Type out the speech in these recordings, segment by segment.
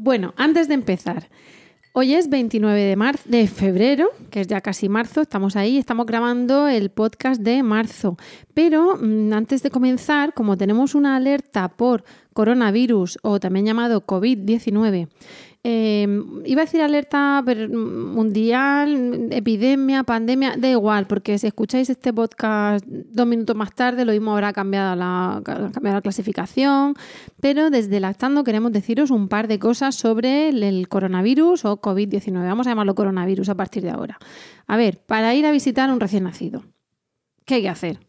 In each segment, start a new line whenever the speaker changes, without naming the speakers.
Bueno, antes de empezar, hoy es 29 de, febrero, que es ya casi marzo, estamos ahí, estamos grabando el podcast de marzo. Pero mm, antes de comenzar, como tenemos una alerta por coronavirus o también llamado COVID-19, eh, iba a decir alerta mundial, epidemia, pandemia, da igual, porque si escucháis este podcast dos minutos más tarde, lo mismo habrá cambiado la, cambiado la clasificación, pero desde Lactando queremos deciros un par de cosas sobre el, el coronavirus o COVID-19. Vamos a llamarlo coronavirus a partir de ahora. A ver, para ir a visitar a un recién nacido, ¿qué hay que hacer?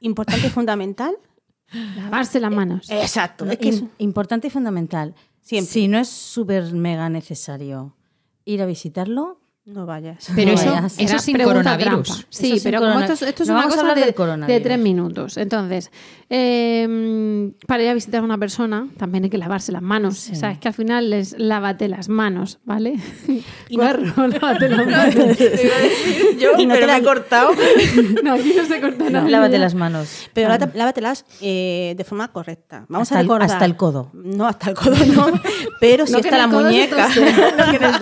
Importante y fundamental.
Lavarse las manos.
Exacto.
Es que es importante y fundamental.
Siempre.
Si no es súper mega necesario ir a visitarlo,
No vayas.
Pero
No
eso,
vayas.
eso
Era
sin coronavirus.
trampa. Sí,
Eso
pero como
corona-
esto, es- esto es
No
una cosa de, de tres minutos. Entonces, eh, para ir a visitar a una persona también hay que lavarse las manos.
Sí.
O sea, es que al final es lávate las manos, ¿vale?
Y no-
Guarro, lávate las manos.
yo, y no te la he cortado.
No, aquí no se corta nada.
lávate las manos.
Pero lávate- lávatelas eh, de forma correcta. Vamos
Hasta
a
el-
recordar.
hasta el codo.
No, hasta el codo no. Pero sí
No, que
está
en
la muñeca.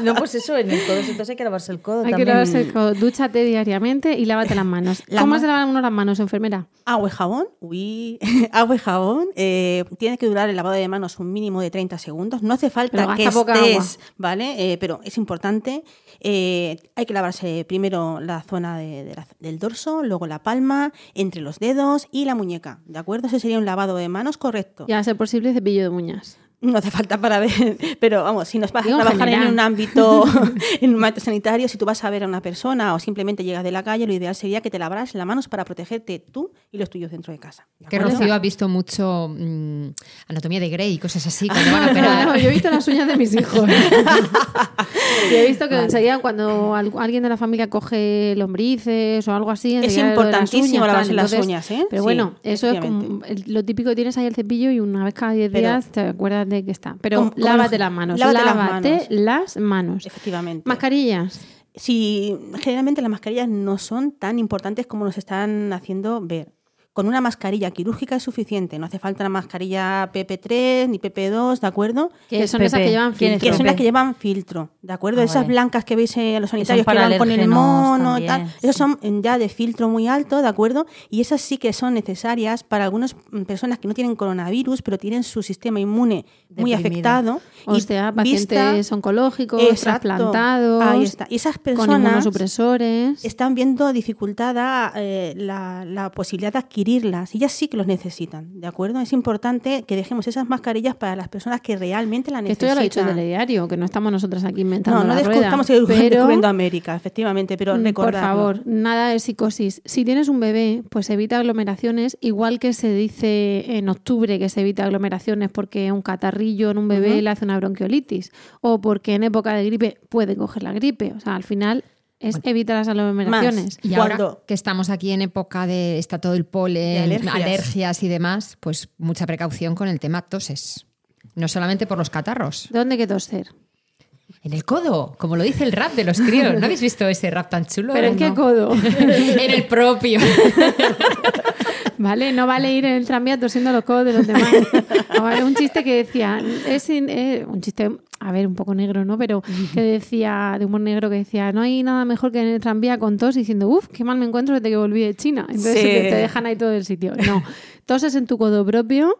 no, pues eso, en el codo, entonces hay que lavarse el codo
Hay que lavarse el codo. Dúchate diariamente y lávate las manos.
La
¿Cómo
ma-
se lavan uno las manos, enfermera?
Agua y jabón. Uy, agua y jabón. eh, tiene que durar el lavado de manos un mínimo de 30 segundos. No hace falta que estés, ¿vale? Eh, pero es importante. Eh, hay que lavarse primero la zona de- de la- del dorso, luego la palma, entre los dedos y la muñeca. ¿De acuerdo? Ese sería un lavado de manos correcto.
Y a ser posible cepillo de uñas.
No hace falta para ver, pero vamos, si nos vas a
Digo
trabajar en un ámbito, en un ámbito sanitario, si tú vas a ver a una persona o simplemente llegas de la calle, lo ideal sería que te lavaras las manos para protegerte tú y los tuyos dentro de casa. ¿de
Que? Rocío ha visto mucho mm, Anatomía de Grey y cosas así cuando van a operar.
No, yo he visto las uñas de mis hijos. y he visto que enseguida cuando al- alguien de la familia coge lombrices o algo así,
Es importantísimo
uñas,
lavarse las
Entonces,
uñas, ¿eh?
Pero
Sí,
bueno, eso es como lo típico que tienes ahí el cepillo y una vez cada 10
Pero-
días te acuerdas de que está. Pero lávate las manos,
lávate las manos.
las manos.
Efectivamente.
Mascarillas.
Si generalmente las mascarillas no son tan importantes como nos están haciendo ver. Con una mascarilla quirúrgica es suficiente, no hace falta una mascarilla PP3 ni PP2, ¿de acuerdo?
Que son esas que llevan
¿Quién es
filtro.
Que son las que llevan filtro, ¿de acuerdo?
Ah,
Esas
vale.
blancas que veis a los sanitarios que,
para
van con el mono,
también,
tal,
sí.
esos son eh, ya de filtro muy alto, ¿de acuerdo? Y esas sí que son necesarias para algunas mm, personas que no tienen coronavirus, pero tienen su sistema inmune muy afectado.
O
y
sea,
vista-
pacientes oncológicos,
Exacto.
trasplantados,
Ahí está. Y esas
con
personas
inmunosupresores.
están viendo dificultada eh, la, la posibilidad de adquirirlas. Y ellas sí que los necesitan, ¿de acuerdo? Es importante que dejemos esas mascarillas para las personas que realmente la
Que esto ya
necesitan.
lo ha dicho el telediario, que no estamos nosotras aquí inventando
No, no
la rueda.
estamos
pero,
América, efectivamente, pero
mm, por favor, nada de psicosis. Si tienes un bebé, pues evita aglomeraciones, igual que se dice en octubre que se evita aglomeraciones porque un catarrillo en un bebé le hace una bronquiolitis o porque en época de gripe puede coger la gripe. O sea, al final es evitar las aglomeraciones.
Y
Cuando-
ahora que estamos aquí en época de está todo el
De
polen,
alergias.
alergias. y demás, pues mucha precaución con el tema toses. No solamente por los catarros.
¿Dónde hay que toser?
En el codo, como lo dice el rap de los críos. ¿No habéis visto ese rap tan chulo?
¿Pero en qué
No.
codo?
en el propio.
Vale, no vale ir en el tranvía tosiendo los codos de los demás. Vale un chiste que decía, es eh, un chiste, a ver, un poco negro, ¿no? Pero que decía, de humor negro, que decía, no hay nada mejor que en el tranvía con tos diciendo, uff, qué mal me encuentro desde que volví de China. Entonces
Sí.
te, te dejan ahí todo el sitio. No, toses en tu codo propio,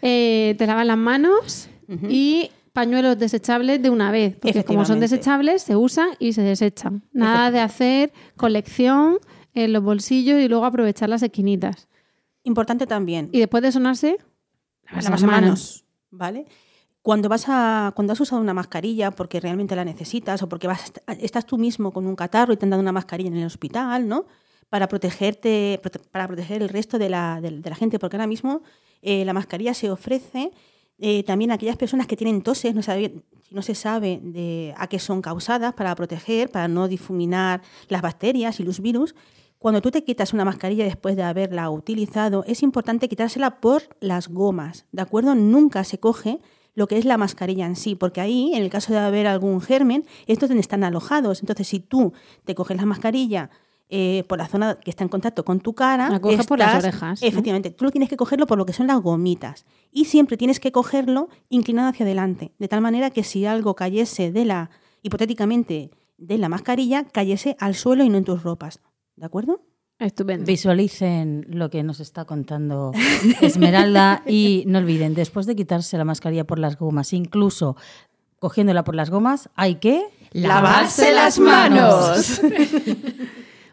eh, te lavas las manos y pañuelos desechables de una vez, porque como son desechables, se usan y se desechan. Nada de hacer colección en los bolsillos y luego aprovechar las esquinitas.
Importante también,
Y después de sonarse,
las
manos.
manos, ¿vale? Cuando vas a, cuando has usado una mascarilla porque realmente la necesitas o porque vas, estás tú mismo con un catarro y te han dado una mascarilla en el hospital, ¿no? Para protegerte, prote- para proteger el resto de la, de, de la gente, porque ahora mismo eh, la mascarilla se ofrece Eh, también aquellas personas que tienen toses, no, no se sabe de a qué son causadas, para proteger, para no difuminar las bacterias y los virus. Cuando tú te quitas una mascarilla después de haberla utilizado, es importante quitársela por las gomas, ¿de acuerdo? Nunca se coge lo que es la mascarilla en sí, porque ahí, en el caso de haber algún germen, estos están alojados. Entonces, si tú te coges la mascarilla eh, por la zona que está en contacto con tu cara,
La coges por las orejas, ¿no?
Efectivamente, tú lo tienes que cogerlo por lo que son las gomitas. Y siempre tienes que cogerlo inclinado hacia adelante, de tal manera que si algo cayese de la, hipotéticamente, de la mascarilla, cayese al suelo y no en tus ropas. ¿De acuerdo?
Estupendo.
Visualicen lo que nos está contando Esmeralda y no olviden, después de quitarse la mascarilla por las gomas, incluso cogiéndola por las gomas, hay que
¡Lavarse las manos!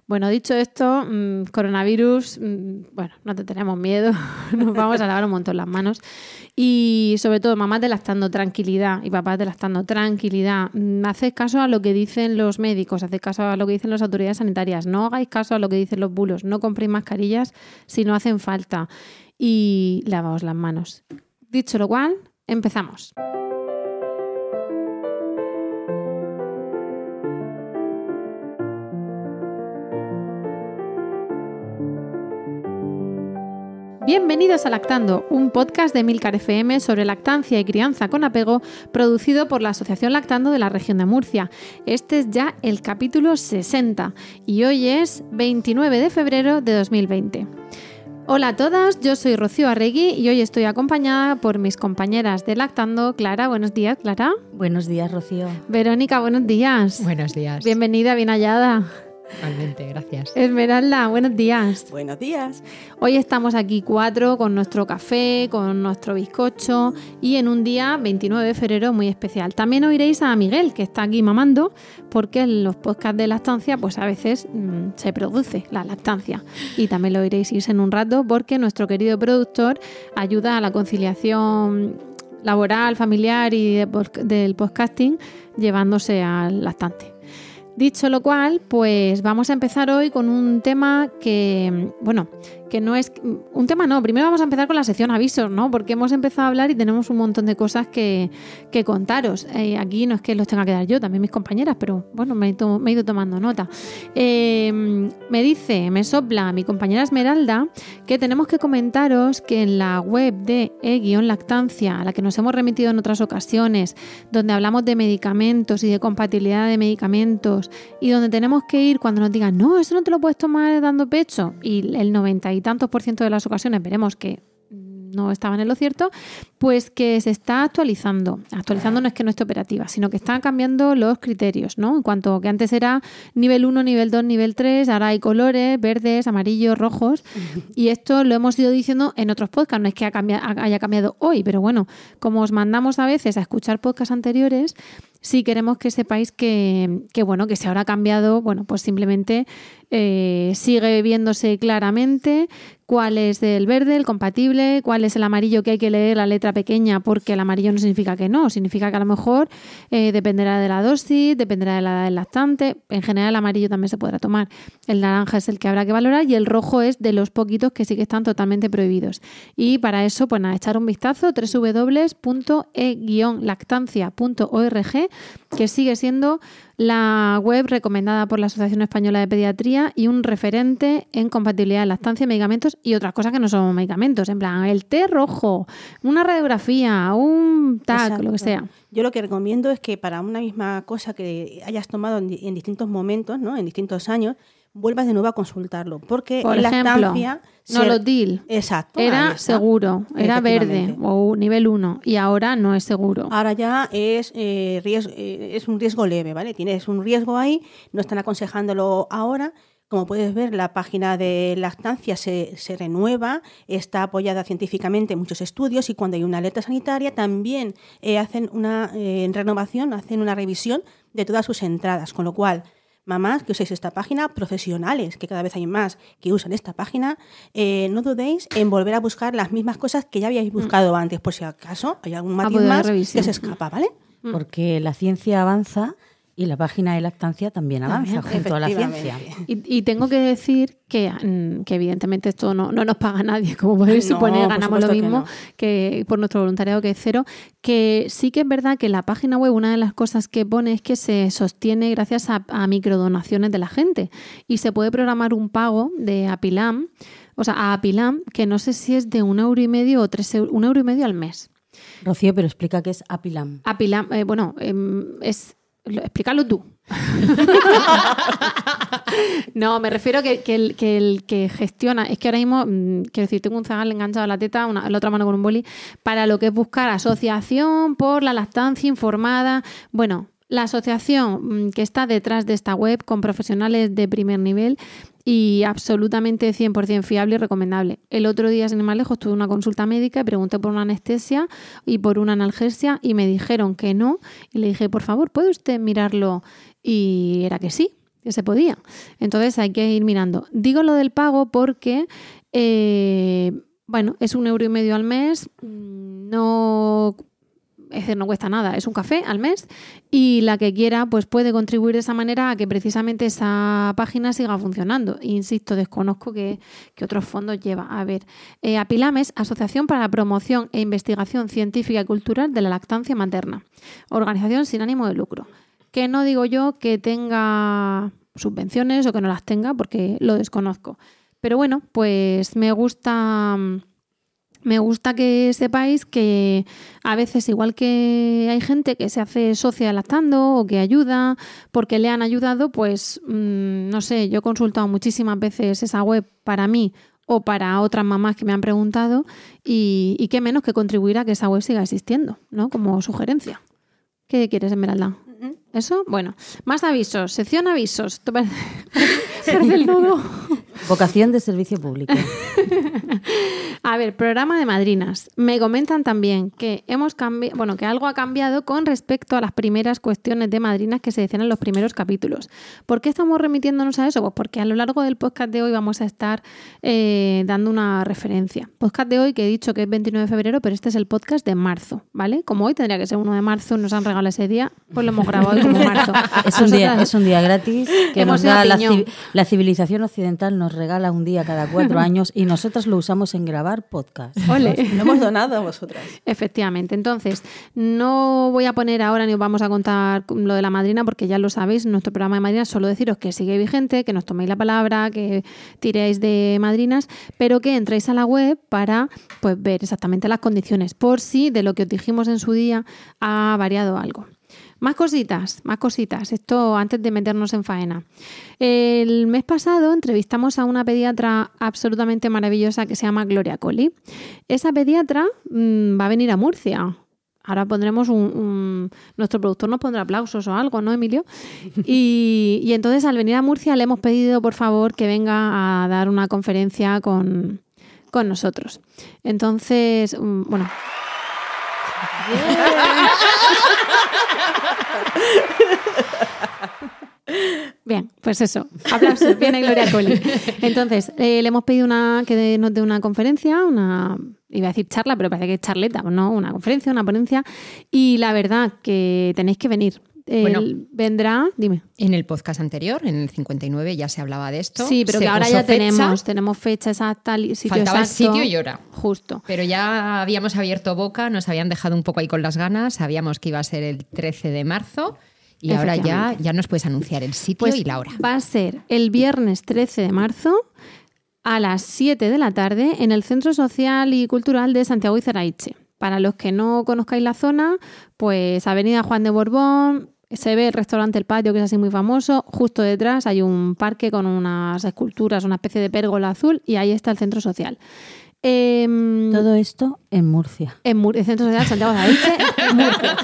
Bueno, dicho esto, mm, coronavirus, mm, bueno, no te tenemos miedo, nos vamos a lavar un montón las manos. Y sobre todo, mamás lactando tranquilidad y papás lactando tranquilidad. Mm, Haced caso a lo que dicen los médicos, haced caso a lo que dicen las autoridades sanitarias. No hagáis caso a lo que dicen los bulos. No compréis mascarillas si no hacen falta. Y lavaos las manos. Dicho lo cual, empezamos. Bienvenidos a Lactando, un podcast de Milcar FM sobre lactancia y crianza con apego, producido por la Asociación Lactando de la región de Murcia. Este es ya el capítulo 60 y hoy es 29 de febrero de 2020. Hola a todas, yo soy Rocío Arregui y hoy estoy acompañada por mis compañeras de Lactando. Clara, buenos días, Clara.
Buenos días, Rocío.
Verónica, buenos días.
Buenos días.
Bienvenida, bien hallada.
Igualmente, gracias.
Esmeralda, buenos días.
Buenos días.
Hoy estamos aquí cuatro con nuestro café, con nuestro bizcocho y en un día 29 de febrero muy especial. También oiréis a Miguel, que está aquí mamando, porque en los podcasts de lactancia pues a veces mm, se produce la lactancia. Y también lo oiréis irse en un rato porque nuestro querido productor ayuda a la conciliación laboral, familiar y de del podcasting llevándose al lactante. Dicho lo cual, pues vamos a empezar hoy con un tema que, bueno, que no es un tema no, primero vamos a empezar con la sección avisos, ¿no? Porque hemos empezado a hablar y tenemos un montón de cosas que, que contaros. Eh, aquí no es que los tenga que dar yo, también mis compañeras, pero bueno, me he, ido tomando nota. Eh, me dice, me sopla mi compañera Esmeralda que tenemos que comentaros que en la web de e-lactancia, a la que nos hemos remitido en otras ocasiones, donde hablamos de medicamentos y de compatibilidad de medicamentos, y donde tenemos que ir cuando nos digan, no, eso no te lo puedes tomar dando pecho, y el 90 y tantos por ciento de las ocasiones veremos que no estaban en lo cierto, pues que se está actualizando. Actualizando no es que no esté operativa, sino que están cambiando los criterios, ¿no? En cuanto que antes era nivel 1, nivel 2, nivel 3, ahora hay colores, verdes, amarillos, rojos, y esto lo hemos ido diciendo en otros podcasts, no es que haya cambiado hoy, pero bueno, como os mandamos a veces a escuchar podcasts anteriores, sí queremos que sepáis que, que, bueno, que si ahora ha cambiado, bueno, pues simplemente eh, sigue viéndose claramente cuál es el verde, el compatible, cuál es el amarillo que hay que leer la letra pequeña, porque el amarillo no significa que no, significa que a lo mejor eh, dependerá de la dosis, dependerá de la edad del lactante. En general, el amarillo también se podrá tomar. El naranja es el que habrá que valorar y el rojo es de los poquitos que sí que están totalmente prohibidos. Y para eso, pues nada, echar un vistazo www.e-lactancia.org, que sigue siendo la web recomendada por la Asociación Española de Pediatría y un referente en compatibilidad de lactancia, medicamentos y otras cosas que no son medicamentos, en plan el té rojo, una radiografía, un TAC, lo que sea.
Yo lo que recomiendo es que para una misma cosa que hayas tomado en, en distintos momentos, ¿no? en distintos años, vuelvas de nuevo a consultarlo. Porque
Por
en
ejemplo,
lactancia...
no lo.
Exacto.
Era seguro, era verde o nivel 1 y ahora no es seguro.
Ahora ya es, eh, riesgo, eh, es un riesgo leve, ¿vale? Tienes un riesgo ahí, no están aconsejándolo ahora. Como puedes ver, la página de lactancia se, se renueva, está apoyada científicamente en muchos estudios y cuando hay una alerta sanitaria también eh, hacen una eh, renovación, hacen una revisión de todas sus entradas, con lo cual mamás que uséis esta página, profesionales, que cada vez hay más que usan esta página, eh, no dudéis en volver a buscar las mismas cosas que ya habíais buscado antes, por si acaso hay algún matiz más que se escapa, ¿vale?
Porque la ciencia avanza Y la página de lactancia también avanza
También,
junto a la ciencia.
Y, y tengo que decir que, mm, que evidentemente esto no, no nos paga nadie, como podéis
No,
suponer, ganamos lo
que
mismo
no.
que por nuestro voluntariado que es cero, que sí que es verdad que la página web una de las cosas que pone es que se sostiene gracias a, a microdonaciones de la gente y se puede programar un pago de Apilam, o sea, a Apilam, que no sé si es de un euro y medio o tres euros, un euro y medio al mes.
Rocío, pero explica qué es Apilam.
Apilam, eh, bueno, em, es. Lo- Explícalo tú. no, me refiero que, que el, que el que gestiona, es que ahora mismo, mm, quiero decir, tengo un zagal enganchado a la teta, una, la otra mano con un boli, para lo que es buscar asociación por la lactancia informada. Bueno, la asociación mm, que está detrás de esta web con profesionales de primer nivel y absolutamente 100% fiable y recomendable. El otro día, sin ir más lejos, tuve una consulta médica y pregunté por una anestesia y por una analgesia y me dijeron que no. Y le dije, por favor, ¿puede usted mirarlo? Y era que sí, que se podía. Entonces hay que ir mirando. Digo lo del pago porque, eh, bueno, es un euro y medio al mes, mm, no es decir, no cuesta nada, es un café al mes y la que quiera pues puede contribuir de esa manera a que precisamente esa página siga funcionando. Insisto, desconozco qué otros fondos lleva. A ver, eh, Apilames, Asociación para la Promoción e Investigación Científica y Cultural de la Lactancia Materna, organización sin ánimo de lucro. Que no digo yo que tenga subvenciones o que no las tenga porque lo desconozco. Pero bueno, pues me gusta... Me gusta que sepáis que a veces, igual que hay gente que se hace socia lactando o que ayuda porque le han ayudado, pues mm, no sé, yo he consultado muchísimas veces esa web para mí o para otras mamás que me han preguntado y, y qué menos que contribuir a que esa web siga existiendo, ¿no? Como sugerencia. ¿Qué quieres, Esmeralda? ¿Eso? Bueno, más avisos, sección avisos. Esto parece, parece el nudo.
Vocación de servicio público.
A ver, programa de madrinas. Me comentan también que hemos cambiado, bueno, que algo ha cambiado con respecto a las primeras cuestiones de madrinas que se decían en los primeros capítulos. ¿Por qué estamos remitiéndonos a eso? Pues porque a lo largo del podcast de hoy vamos a estar eh, dando una referencia. Podcast de hoy que he dicho que es 29 de febrero, pero este es el podcast de marzo, ¿vale? Como hoy tendría que ser 1 de marzo, nos han regalado ese día, pues lo hemos grabado hoy como marzo.
Es un, día, es un día gratis que
Hemos
nos da la, la civilización occidental nos regala un día cada cuatro años y nosotros lo usamos en grabar podcast.
Ole.
Lo hemos donado a vosotras.
Efectivamente. Entonces, no voy a poner ahora ni os vamos a contar lo de la madrina porque ya lo sabéis, nuestro programa de madrinas, solo deciros que sigue vigente, que nos toméis la palabra, que tiréis de madrinas, pero que entréis a la web para pues, ver exactamente las condiciones, por si de lo que os dijimos en su día ha variado algo. Más cositas, más cositas. Esto antes de meternos en faena. El mes pasado entrevistamos a una pediatra absolutamente maravillosa que se llama Gloria Colli. Esa pediatra mm, va a venir a Murcia. Ahora pondremos un, Nuestro productor nos pondrá aplausos o algo, ¿no, Emilio? Y, y entonces al venir a Murcia le hemos pedido, por favor, que venga a dar una conferencia con, con nosotros. Entonces, mm, Bien, pues eso. Aplausos. Viene Gloria Colli. Entonces, eh, le hemos pedido una, que nos dé una conferencia, una, iba a decir charla, pero parece que es charleta, ¿no? Una conferencia, una ponencia. Y la verdad que tenéis que venir.
Bueno.
vendrá, dime.
En el podcast anterior, en el 59, ya se hablaba de esto.
Sí, pero que ahora ya
fecha,
tenemos, tenemos fecha exacta, sitio
Faltaba el sitio y hora.
Justo.
Pero ya habíamos abierto boca, nos habían dejado un poco ahí con las ganas, sabíamos que iba a ser el 13 de marzo y ahora ya, ya nos puedes anunciar el sitio
Pues
y la hora.
Va a ser el viernes 13 de marzo a las 7 de la tarde en el Centro Social y Cultural de Santiago y Ceraiche. Para los que no conozcáis la zona, pues Avenida Juan de Borbón, se ve el restaurante El Patio, que es así muy famoso. Justo detrás hay un parque con unas esculturas, una especie de pérgola azul, y ahí está el centro social. Em,
Todo esto en Murcia.
en Mur- el Centro Social Santiago de Adelche, Murcia.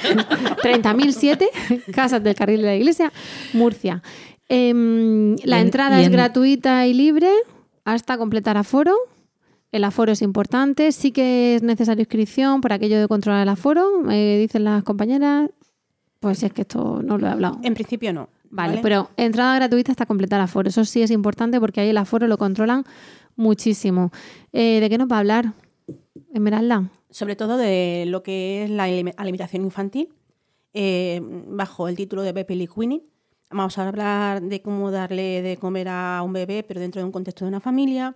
30.007, Casas del Carril de la Iglesia, Murcia. Em, la
en-
entrada es
en-
gratuita y libre hasta completar aforo. El aforo es importante. Sí que es necesaria inscripción por aquello de controlar el aforo, eh, dicen las compañeras. Pues si es que esto no lo he hablado.
En principio no.
Vale, pero entrada gratuita hasta completar aforo. Eso sí es importante porque ahí el aforo lo controlan muchísimo. Eh, ¿De qué nos va a hablar? Esmeralda.
Sobre todo de lo que es la alime- alimentación infantil eh, bajo el título de Bebe Lee Queenie. Vamos a hablar de cómo darle de comer a un bebé, pero dentro de un contexto de una familia,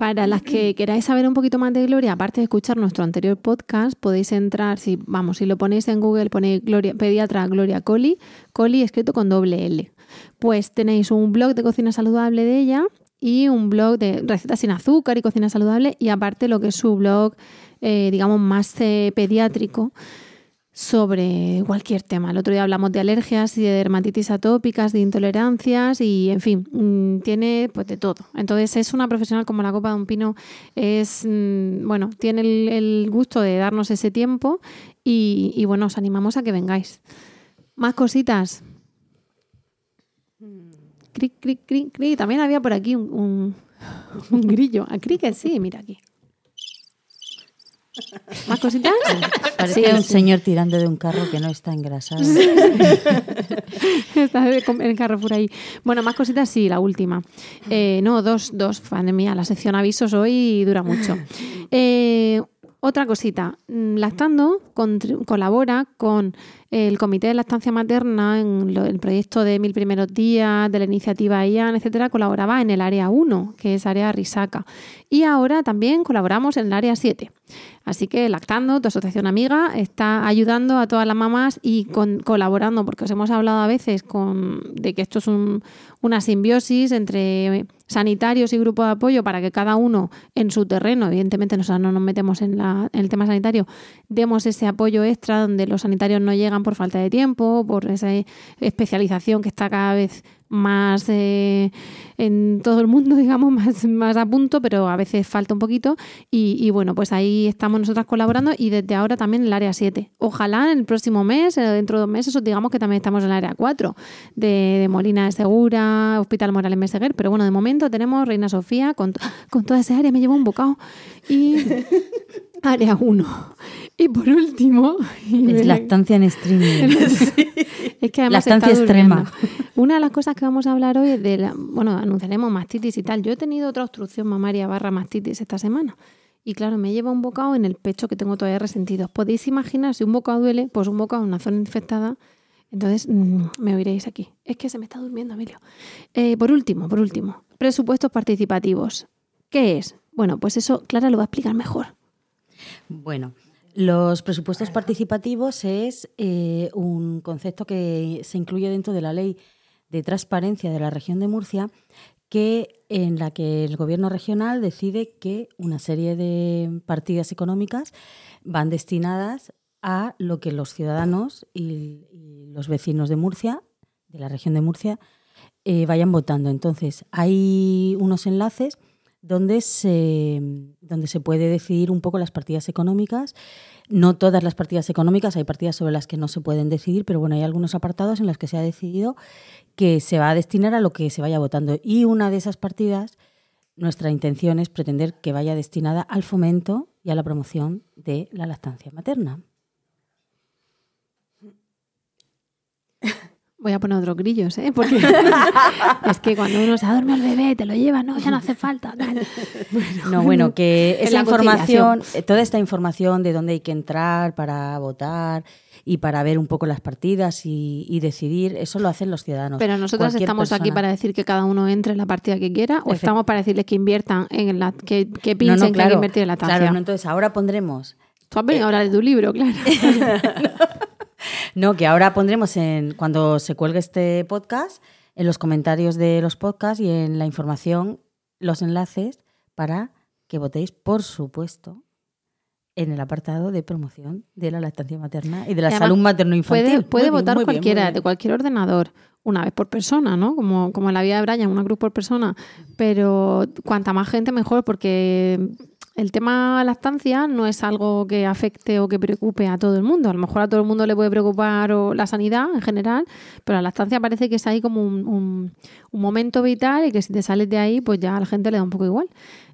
Para las que queráis saber un poquito más de Gloria, aparte de escuchar nuestro anterior podcast, podéis entrar, si vamos, si lo ponéis en Google, ponéis Gloria, pediatra Gloria Coli, Coli escrito con doble L. Pues tenéis un blog de cocina saludable de ella y un blog de recetas sin azúcar y cocina saludable y aparte lo que es su blog, eh, digamos, más eh, pediátrico sobre cualquier tema. El otro día hablamos de alergias y de dermatitis atópicas, de intolerancias y, en fin, mm, tiene pues de todo. Entonces es una profesional como la copa de un pino, es, mm, bueno, tiene el, gusto de darnos ese tiempo y, bueno, os animamos a que vengáis. Más cositas. Cric, cric, cric, cric. También había por aquí un, grillo. A cric sí, mira aquí. ¿Más cositas?
Parece
Sí,
un
sí.
señor tirando de un carro que no está engrasado.
Está de com- en Carrefour ahí. Bueno, más cositas, sí, la última. Eh, no, dos, dos, fan mía, la sección avisos hoy dura mucho. Eh, otra cosita, mm, Lactando colabora con el Comité de Lactancia Materna en lo- el proyecto de Mil Primeros Días, de la iniciativa IAN, etcétera, colaboraba en el área 1, que es área Risaca. Y ahora también colaboramos en el área 7. Así que Lactando, tu asociación amiga, está ayudando a todas las mamás y con- colaborando, porque os hemos hablado a veces con, de que esto es un- una simbiosis entre sanitarios y grupo de apoyo para que cada uno en su terreno, evidentemente no nos metemos en, la- en el tema sanitario, demos ese apoyo extra donde los sanitarios no llegan por falta de tiempo, por esa especialización que está cada vez más eh, en todo el mundo, digamos, más, más a punto, pero a veces falta un poquito. Y, y bueno, pues ahí estamos nosotras colaborando y desde ahora también en el área 7. Ojalá en el próximo mes, eh, dentro de dos meses, os digamos que también estamos en el área 4 de, de Molina de Segura, Hospital Morales Meseguer. Pero bueno, de momento tenemos Reina Sofía con, con toda esa área, me llevo un bocado. Y área 1. Y por último, y
Es
me-
lactancia en streaming.
Es que durmiendo.
extrema.
Una de las cosas que vamos a hablar hoy es de la, bueno, anunciaremos mastitis y tal. Yo he tenido otra obstrucción mamaria barra mastitis esta semana. Y claro, me lleva un bocado en el pecho que tengo todavía resentido. ¿Os podéis imaginar si un bocado duele? Pues un bocado en una zona infectada. Entonces, mm, me oiréis aquí. Es que se me está durmiendo, Emilio. Eh, por último, por último, presupuestos participativos. ¿Qué es? Bueno, pues eso Clara lo va a explicar mejor.
Bueno, los presupuestos participativos es eh, un concepto que se incluye dentro de la ley de transparencia de la región de Murcia, que en la que el gobierno regional decide que una serie de partidas económicas van destinadas a lo que los ciudadanos y, y los vecinos de Murcia, de la región de Murcia, eh, vayan votando. Entonces, hay unos enlaces donde se, donde se puede decidir un poco las partidas económicas. No todas las partidas económicas, hay partidas sobre las que no se pueden decidir, pero bueno, hay algunos apartados en los que se ha decidido que se va a destinar a lo que se vaya votando. Y una de esas partidas, nuestra intención es pretender que vaya destinada al fomento y a la promoción de la lactancia materna.
Voy a poner otros grillos, ¿eh? Porque es que cuando uno se dormido el bebé, te lo lleva, no, ya no hace falta. tal.
No, bueno, que esa
la
información, eh, toda esta información de dónde hay que entrar para votar y para ver un poco las partidas y, y decidir, eso lo hacen los ciudadanos.
Pero nosotros estamos aquí para decir que cada uno entre en la partida que quiera o estamos para decirles que inviertan en la que, que
No,
piensen
no,
que hay que
claro,
invertir en la estancia.
claro, no, entonces ahora pondremos
Tú has venido a hablar de tu libro, claro.
No, que ahora pondremos en cuando se cuelgue este podcast, en los comentarios de los podcasts y en la información, los enlaces para que votéis, por supuesto, en el apartado de promoción de la lactancia materna y de la
Además,
salud materno-infantil.
Puede, puede
Muy bien,
votar
bien,
cualquiera,
bien.
de cualquier ordenador, una vez por persona, ¿no? Como, como en la vida de Brian, una cruz por persona. Pero cuanta más gente, mejor, porque el tema lactancia no es algo que afecte o que preocupe a todo el mundo. A lo mejor a todo el mundo le puede preocupar o la sanidad en general, pero la lactancia parece que es ahí como un, un- un momento vital y que si te sales de ahí, pues ya a la gente le da un poco igual.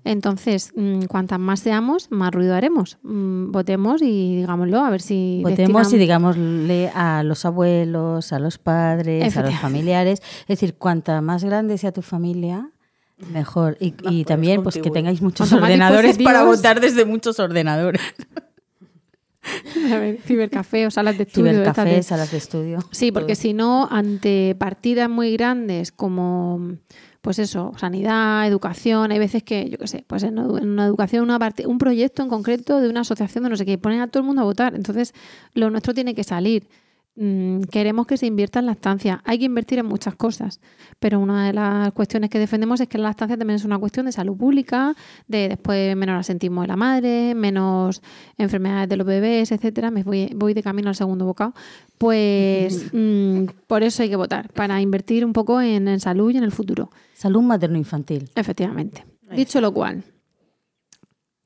Entonces, mm, cuantas más seamos, más ruido haremos. Mm, Votemos y digámoslo, a ver si...
Votemos y digámosle a los abuelos, a los padres, a los familiares. Es decir, cuanta más grande sea tu familia, mejor. Y, también pues que tengáis muchos
Cuanto
ordenadores para votar desde muchos ordenadores.
A ver, cibercafé o salas de estudio.
Cibercafés, salas de estudio.
Sí, porque si no, ante partidas muy grandes como, pues eso, sanidad, educación, hay veces que, yo qué sé, pues en, una educación, una parte, un proyecto en concreto de una asociación de no sé qué, ponen a todo el mundo a votar. Entonces, lo nuestro tiene que salir. Mm, queremos que se invierta en la estancia. Hay que invertir en muchas cosas, pero una de las cuestiones que defendemos es que la estancia también es una cuestión de salud pública, de después menos asentismo de la madre, menos enfermedades de los bebés, etcétera. Me voy, voy de camino al segundo bocado. Pues mm, por eso hay que votar, para invertir un poco en, en salud y en el futuro.
Salud materno-infantil.
Efectivamente. Dicho lo cual,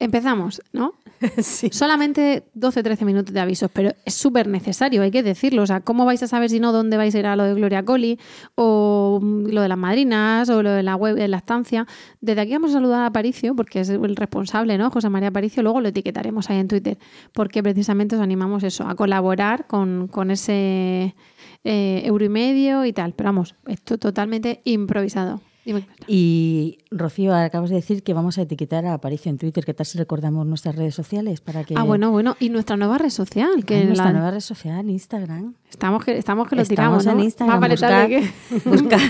empezamos, ¿no?
Sí.
Solamente 12-13 minutos de avisos, pero es súper necesario, hay que decirlo. O sea, ¿cómo vais a saber si no dónde vais a ir a lo de Gloria Coli o mm, lo de las madrinas o lo de la web de la estancia? Desde aquí vamos a saludar a Aparicio, porque es el responsable, ¿no? José María Aparicio, luego lo etiquetaremos ahí en Twitter, porque precisamente os animamos eso, a colaborar con, con ese eh, euro y medio y tal. Pero vamos, esto totalmente improvisado. Dime.
Y Rocío, acabas de decir que vamos a etiquetar a Aparicio en Twitter. ¿Qué tal si recordamos nuestras redes sociales para que
Ah, bueno, bueno. Y nuestra nueva red social, que
Ay, nuestra
la-
nueva red social, Instagram?
estamos que estamos que lo
Estamos
tiramos, ¿no?
en Instagram.
Más
buscar,
que-
buscar,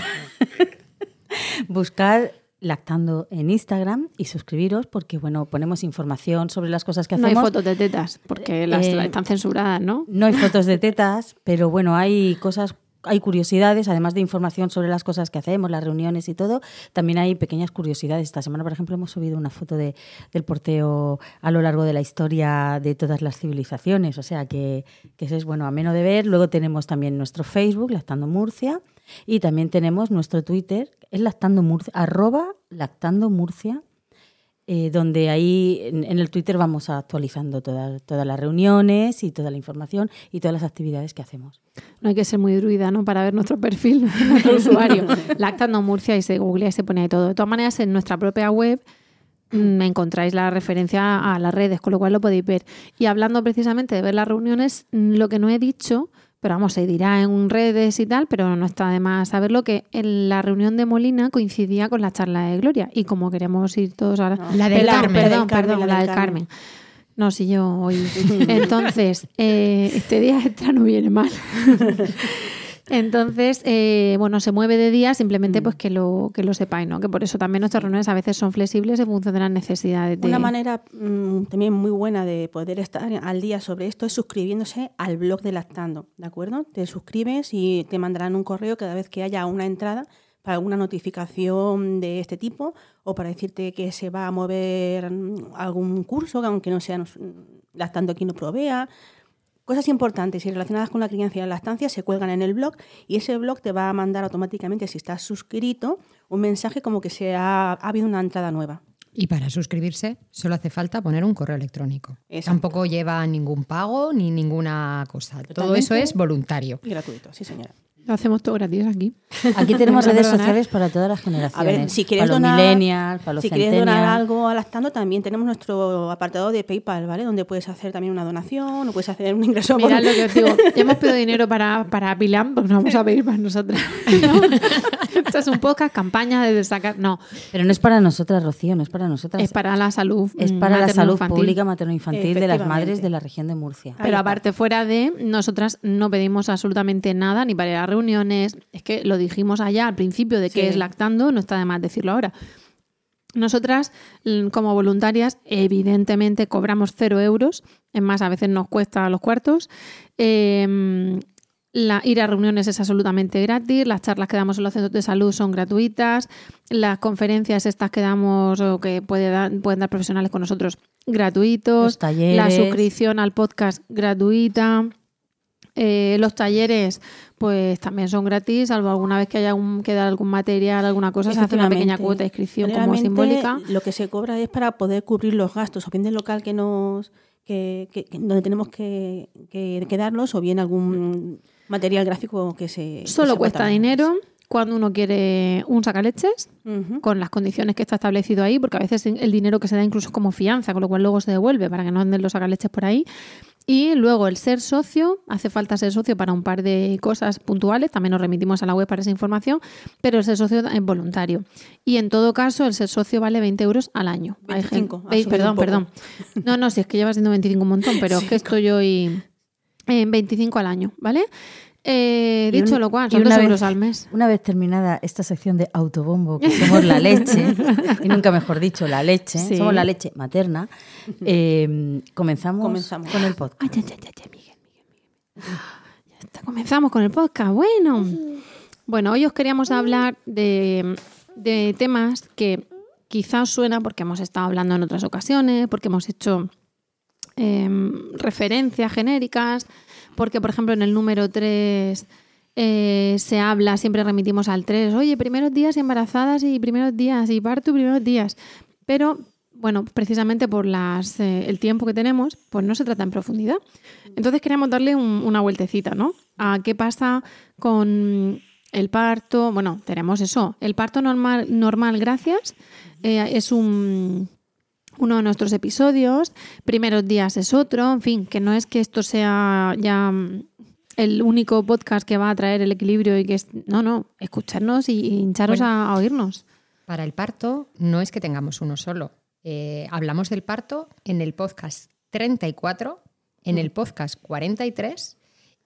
buscar lactando en Instagram y suscribiros porque bueno ponemos información sobre las cosas que
No hay
hacemos.
fotos de tetas, porque las
Eh,
están censuradas, ¿no?
No hay fotos de tetas, pero bueno, hay cosas, hay curiosidades, además de información sobre las cosas que hacemos, las reuniones y todo, también hay pequeñas curiosidades. Esta semana, por ejemplo, hemos subido una foto de, del porteo a lo largo de la historia de todas las civilizaciones, o sea que, que eso es bueno, ameno de ver. Luego tenemos también nuestro Facebook, Lactando Murcia, y también tenemos nuestro Twitter, es Lactando Murcia, arroba Lactando Murcia, eh, donde ahí en, en el Twitter vamos actualizando todas, todas las reuniones y toda la información y todas las actividades que hacemos.
No hay que ser muy druida, ¿no? Para ver nuestro perfil, nuestro usuario. Lactando Murcia y se googlea y se pone ahí todo. De todas maneras, en nuestra propia web mm, encontráis la referencia a las redes, con lo cual lo podéis ver. Y hablando precisamente de ver las reuniones, mm, lo que no he dicho, pero vamos, se dirá en redes y tal, pero no está de más saberlo, que en la reunión de Molina coincidía con la charla de Gloria. Y como queremos ir todos ahora...
La del
perdón,
Carmen.
Perdón,
La del Carmen,
perdón,
la Carmen.
Carmen. No, si yo hoy. Entonces, eh, este día extra no viene mal. Entonces, eh, bueno, se mueve de día, simplemente pues que lo, que lo sepáis, ¿no? Que por eso también nuestras reuniones a veces son flexibles en función de las necesidades de.
Una manera mm, también muy buena de poder estar al día sobre esto es suscribiéndose al blog de Lactando, ¿de acuerdo? Te suscribes y te mandarán un correo cada vez que haya una entrada para alguna notificación de este tipo o para decirte que se va a mover mm, algún curso, que aunque no sea Lactando quien lo provea. Cosas importantes y relacionadas con la crianza y la lactancia se cuelgan en el blog y ese blog te va a mandar automáticamente, si estás suscrito, un mensaje como que se ha, ha habido una entrada nueva.
Y para suscribirse solo hace falta poner un correo electrónico.
Exacto.
Tampoco lleva ningún pago ni ninguna cosa. Todo eso es voluntario.
Y gratuito, sí señora.
Lo hacemos todo gratis aquí.
Aquí tenemos redes sociales para todas las
A
generaciones.
ver, si quieres
para los
donar,
millennials, para los
si quieres donar
centennials.
algo a Lactando, también tenemos nuestro apartado de PayPal, ¿vale? Donde puedes hacer también una donación o puedes hacer un ingreso. por-
Mirad lo que os digo. Ya hemos pedido dinero para, para Pilam, porque no vamos a pedir para nosotras. ¿no? Esto es un podcast, campaña de sacar. No,
Pero no es para nosotras, Rocío, no es para nosotras.
es para la salud.
Es para la salud pública materno-infantil de las madres de la región de Murcia.
Pero aparte, fuera de, nosotras no pedimos absolutamente nada, ni para ir a reuniones. Es que lo dijimos allá al principio de que
Sí.
es lactando, no está de más decirlo ahora. Nosotras, mm, como voluntarias, evidentemente cobramos cero euros. Es más, a veces nos cuesta los cuartos. Eh, la- ir a reuniones es absolutamente gratis. Las charlas que damos en los centros de salud son gratuitas. Las conferencias estas que damos o que puede dar- pueden dar profesionales con nosotros gratuitos.
Los talleres.
La suscripción al podcast gratuita. Eh, los talleres, pues también son gratis, salvo alguna vez que haya un, que dar algún material, alguna cosa, se hace una pequeña cuota de inscripción como simbólica.
Lo que se cobra es para poder cubrir los gastos, o bien del local que nos que, que- donde tenemos que, que, que darlos, o bien algún material gráfico que se. que
Solo
se
cuesta dinero cuando uno quiere un sacaleches
Ujú.
con las condiciones que está establecido ahí, porque a veces el dinero que se da incluso es como fianza, con lo cual luego se devuelve para que no anden los sacaleches por ahí. Y luego el ser socio, hace falta ser socio para un par de cosas puntuales, también nos remitimos a la web para esa información, pero el ser socio es voluntario. Y en todo caso, el ser socio vale 20 euros al año. Hay
25,
gente-
ha
veis,
subido
perdón, perdón. No, no, si es que lleva siendo 25 un montón, pero es que estoy hoy en 25 al año, ¿vale? Eh, dicho
un-
lo cual, son
una
2
vez-
euros al mes.
Una vez terminada esta sección de autobombo, que somos la leche, y nunca mejor dicho, la leche,
Sí.
somos la leche materna, eh, comenzamos,
Comenzamos.
con el podcast.
Ay, Miguel, Miguel, Miguel. Ya está, comenzamos con el podcast. Bueno, bueno, hoy os queríamos hablar de, de temas que quizás suena porque hemos estado hablando en otras ocasiones, porque hemos hecho em, referencias genéricas, porque, por ejemplo, en el número 3 se habla, siempre remitimos al 3, oye, primeros días y embarazadas y primeros días y parto y primeros días. Pero, bueno, precisamente por las, eh, el tiempo que tenemos, pues no se trata en profundidad. Entonces queríamos darle un- una vueltecita, ¿no? A qué pasa con el parto. Bueno, tenemos eso. El parto normal, normal gracias. eh, es un, uno de nuestros episodios. Primeros días es otro. En fin, que no es que esto sea ya mm, el único podcast que va a traer el equilibrio y que es. No, no. Escucharnos y, y hincharos
Bueno.
a, a oírnos.
Para el parto no es que tengamos uno solo. Eh, hablamos del parto en el podcast 34, en el podcast 43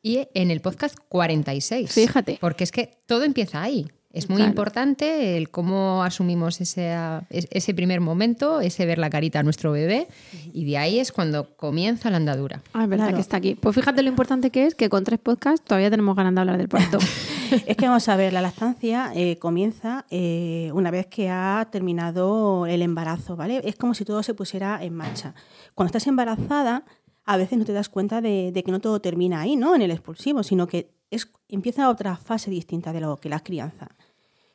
y en el podcast 46.
Fíjate.
Porque es que todo empieza ahí. Es muy
Claro.
importante el cómo asumimos ese, es- ese primer momento, ese ver la carita a nuestro bebé, y de ahí es cuando comienza la andadura.
Ah, es verdad
Claro.
que está aquí. Pues fíjate lo importante que es que con tres podcasts todavía tenemos ganas de hablar del parto.
Es que vamos a ver, la lactancia eh, comienza eh, una vez que ha terminado el embarazo, ¿vale? Es como si todo se pusiera en marcha. Cuando estás embarazada, a veces no te das cuenta de, de que no todo termina ahí, ¿no? En el expulsivo, sino que es, empieza otra fase distinta de lo que la crianza.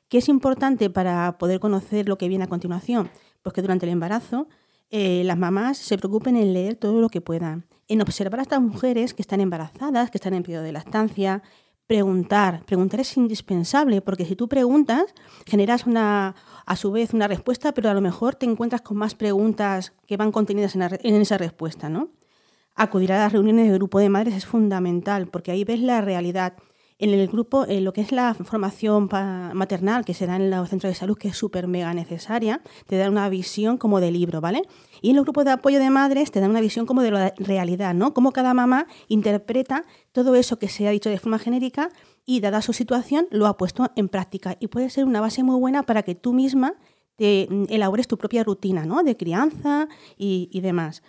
¿Qué es importante para poder conocer lo que viene a continuación? Pues que durante el embarazo eh, las mamás se preocupen en leer todo lo que puedan, en observar a estas mujeres que están embarazadas, que están en periodo de lactancia, preguntar. Preguntar es indispensable porque si tú preguntas, generas una, a su vez una respuesta, pero a lo mejor te encuentras con más preguntas que van contenidas en, la en esa respuesta, ¿no? Acudir a las reuniones de grupo de madres es fundamental porque ahí ves la realidad. En el grupo, en lo que es la formación maternal que se da en los centros de salud, que es súper mega necesaria, te da una visión como de libro, ¿vale? Y en los grupos de apoyo de madres te dan una visión como de la realidad, ¿no? Cómo cada mamá interpreta todo eso que se ha dicho de forma genérica y, dada su situación, lo ha puesto en práctica. Y puede ser una base muy buena para que tú misma te mm, elabores tu propia rutina, ¿no? De crianza y, y demás.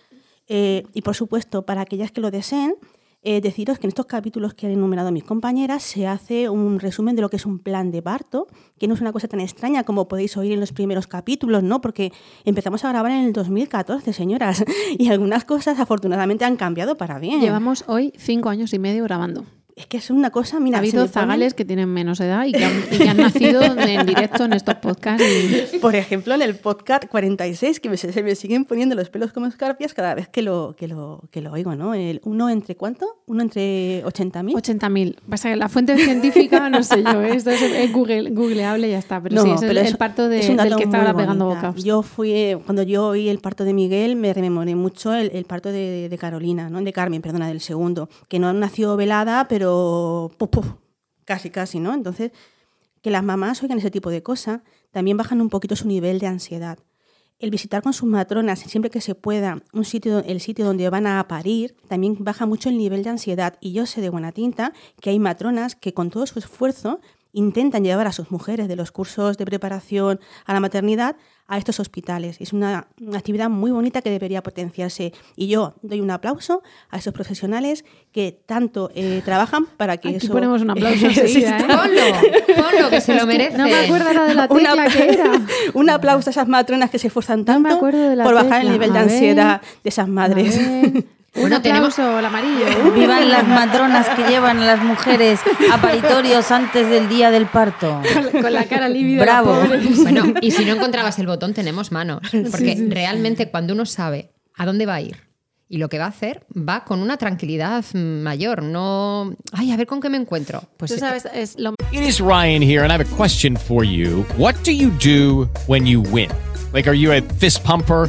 Eh, y por supuesto, para aquellas que lo deseen, eh, deciros que en estos capítulos que han enumerado mis compañeras se hace un resumen de lo que es un plan de parto, que no es una cosa tan extraña como podéis oír en los primeros capítulos, ¿no? Porque empezamos a grabar en el 2014, señoras, y algunas cosas afortunadamente han cambiado para bien.
Llevamos hoy cinco años y medio grabando.
Es que es una cosa, mira,
ha habido
me ponen-
zagales que tienen menos edad y que han, y que han nacido en directo en estos podcasts. y-
Por ejemplo, en el podcast 46, que me, se me siguen poniendo los pelos como escarpias cada vez que lo, que lo, que lo oigo, ¿no? El uno entre cuánto? Uno entre 80.000.
80.000. Pasa que la fuente científica, no sé yo, ¿eh? esto es, es Google, googleable y ya está. Pero sí, es el, el parto de-
es un
del
dato
que ahora pegando bocaos.
Yo fui, eh, cuando yo oí el parto de Miguel, me rememoré mucho el, el parto de, de Carolina, ¿no? De Carmen, perdona, del segundo, que no nació velada, pero puf, puf, casi, casi, ¿no? Entonces, que las mamás oigan ese tipo de cosas, también bajan un poquito su nivel de ansiedad. El visitar con sus matronas siempre que se pueda un sitio, el sitio donde van a parir también baja mucho el nivel de ansiedad. Y yo sé de buena tinta que hay matronas que con todo su esfuerzo intentan llevar a sus mujeres de los cursos de preparación a la maternidad a estos hospitales. Es una, una actividad muy bonita que debería potenciarse. Y yo doy un aplauso a esos profesionales que tanto eh, trabajan para que
Aquí
eso
ponemos un aplauso enseguida, ¿eh?
Ponlo, ponlo, que se lo merece.
No me acuerdo ahora de la
Un
tecla
apla-
que era.
un aplauso a esas matronas que se esfuerzan
No
tanto
la
por bajar el
tecla.
nivel de ansiedad de esas madres.
Un
Bueno, tenemos-
al amarillo.
Vivan las matronas que llevan a las mujeres a paritorios antes del día del parto.
Con la cara lívida.
Bravo.
Bueno, y si no encontrabas el botón, tenemos manos. Porque realmente cuando uno sabe a dónde va a ir y lo que va a hacer, va con una tranquilidad mayor. No, ay, a ver con qué me encuentro. Pues
Tú sabes, es lo
It is Ryan here, and I have a question for you. What do you do when you win? Like, are you a fist pumper?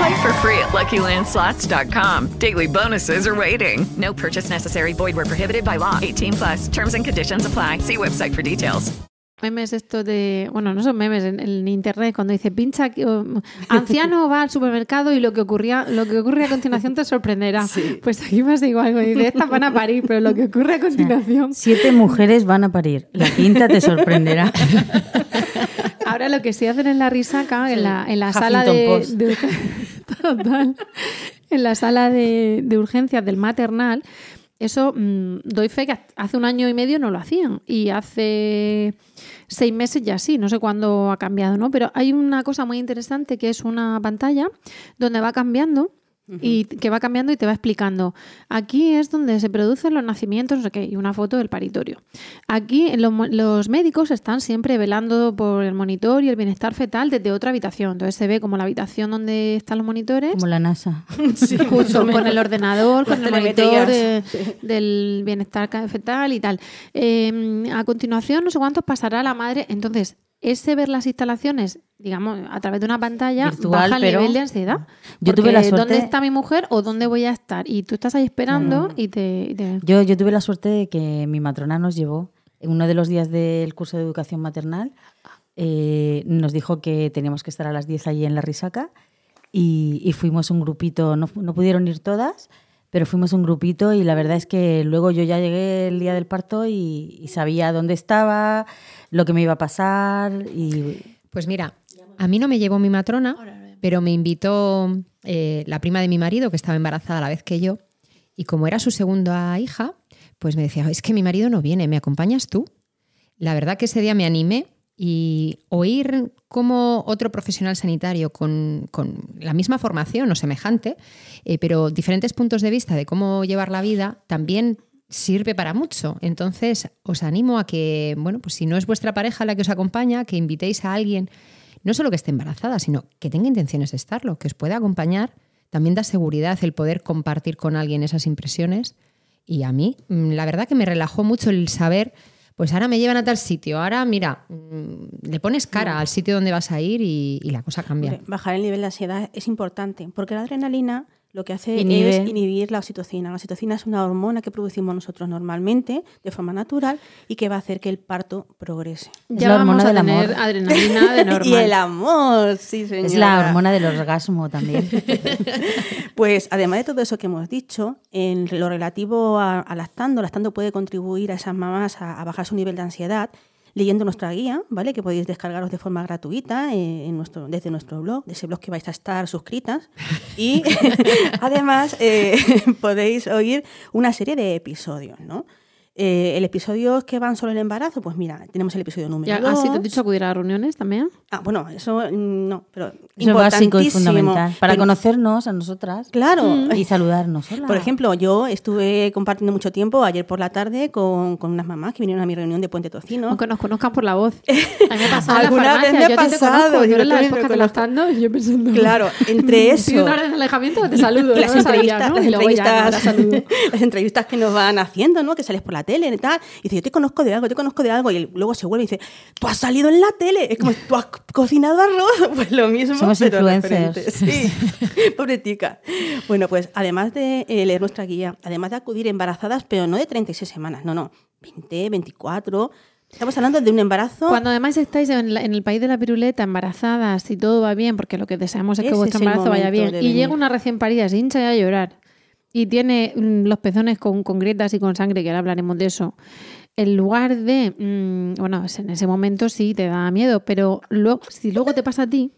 Play for free at LuckyLandSlots.com. Daily bonuses are waiting. No purchase necessary. Void were prohibited by law. 18 plus. Terms and conditions apply. See website for details.
memes esto de, bueno, no son memes en, en internet cuando dice pincha o, anciano va al supermercado y lo que ocurría, lo que ocurre a continuación te sorprenderá. Pues aquí pasa igual, cuando dice estas van a parir, pero lo que ocurre a continuación.
Siete mujeres van a parir. La quinta te sorprenderá.
Ahora lo que sí hacen en la risaca, en la, en la sala de, total, en la sala de, de urgencias del maternal, eso mm, doy fe que hace un año y medio no lo hacían. Y hace seis meses ya sí, no sé cuándo ha cambiado, ¿no? Pero hay una cosa muy interesante que es una pantalla donde va cambiando y que va cambiando y te va explicando. Aquí es donde se producen los nacimientos, no sé qué, y una foto del paritorio. Aquí en los, mo- los médicos están siempre velando por el monitor y el bienestar fetal desde otra habitación. Entonces se ve como la habitación donde están los monitores.
Como la NASA.
Justo, con el ordenador, con el monitor del bienestar fetal y tal. Eh, a continuación, no sé cuántos pasará la madre. Entonces, ese ver las instalaciones, digamos, a través de una pantalla,
Virtual,
baja el
pero-
nivel de ansiedad.
Yo tuve la suerte-
¿Dónde está mi mujer o dónde voy a estar? Y tú estás ahí esperando y te... y te-
Yo, yo tuve la suerte de que mi matrona nos llevó en uno de los días del curso de educación maternal. eh, nos dijo que teníamos que estar a las 10 allí en la risaca y, y fuimos un grupito, no, no pudieron ir todas, pero fuimos un grupito y la verdad es que luego yo ya llegué el día del parto y, y sabía dónde estaba, lo que me iba a pasar y
Pues mira, a mí no me llevó mi matrona, pero me invitó eh, la prima de mi marido, que estaba embarazada a la vez que yo, y como era su segunda hija, pues me decía, es que mi marido no viene, ¿me acompañas tú? La verdad que ese día me animé y oír cómo otro profesional sanitario con, con la misma formación o semejante, eh, pero diferentes puntos de vista de cómo llevar la vida, también sirve para mucho. Entonces, os animo a que, bueno, pues si no es vuestra pareja la que os acompaña, que invitéis a alguien, no solo que esté embarazada, sino que tenga intenciones de estarlo, que os pueda acompañar. También da seguridad el poder compartir con alguien esas impresiones. Y a mí, mm, la verdad que me relajó mucho el saber, pues ahora me llevan a tal sitio, ahora mira, mm, le pones cara al sitio donde vas a ir y, la cosa cambia.
Bajar el nivel de ansiedad es importante, porque la adrenalina lo que hace
Inhibe.
es inhibir la oxitocina. La oxitocina es una hormona que producimos nosotros normalmente de forma natural y que va a hacer que el parto progrese.
Ya
la
vamos
hormona
a
del
tener
amor.
adrenalina de normal.
y el amor, sí, señora.
Es la hormona del orgasmo también.
Pues además de todo eso que hemos dicho, en lo relativo a, a lactando, lactando puede contribuir a esas mamás a, a bajar su nivel de ansiedad leyendo nuestra guía, ¿vale? Que podéis descargaros de forma gratuita eh, en nuestro, desde nuestro blog, de ese blog que vais a estar suscritas. Y además eh, podéis oír una serie de episodios, ¿no? Eh, el episodio que van sobre el embarazo, pues mira, tenemos el episodio número
Ya,
2.
¿Has sido dicho acudir a reuniones también?
Ah, bueno, eso mm, no, pero
Eso es básico y
importantísimo.
fundamental. Para
Pero-
conocernos a nosotras
Claro.
y saludarnos. Hola.
Por ejemplo, yo estuve compartiendo mucho tiempo ayer por la tarde con, con unas mamás que vinieron a mi reunión de Puente Tocino.
Aunque nos conozcan por la voz. A mí me ha pasado en la
Alguna vez
farmacia.
me ha
yo te
pasado,
conozco,
yo
yo en la época lactando y yo pensando...
Claro, entre eso.
Pido una orden de alejamiento te saludo.
las,
no
entrevistas,
¿no?
las, entrevistas, las entrevistas que nos van haciendo, ¿no? Que sales por la tele y tal. Y dice, yo te conozco de algo, te conozco de algo. Y él- luego se vuelve y dice, tú has salido en la tele. Es como, tú has cocinado arroz. Pues lo mismo.
Somos
pero
influencers.
referente. Sí, pobretica. Bueno, pues además de eh, leer nuestra guía, además de acudir embarazadas, pero no de 36 semanas, no, no, 20, 24. Estamos hablando de un embarazo.
Cuando además estáis en, la- en el país de la piruleta, embarazadas, y todo va bien, porque lo que deseamos es que
Ese
vuestro embarazo vaya bien, y llega una recién parida, se hincha ya a llorar, y tiene mm, los pezones con, con grietas y con sangre, que ahora hablaremos de eso, en lugar de, mm, bueno, en ese momento sí te da miedo, pero luego, si luego te pasa a ti,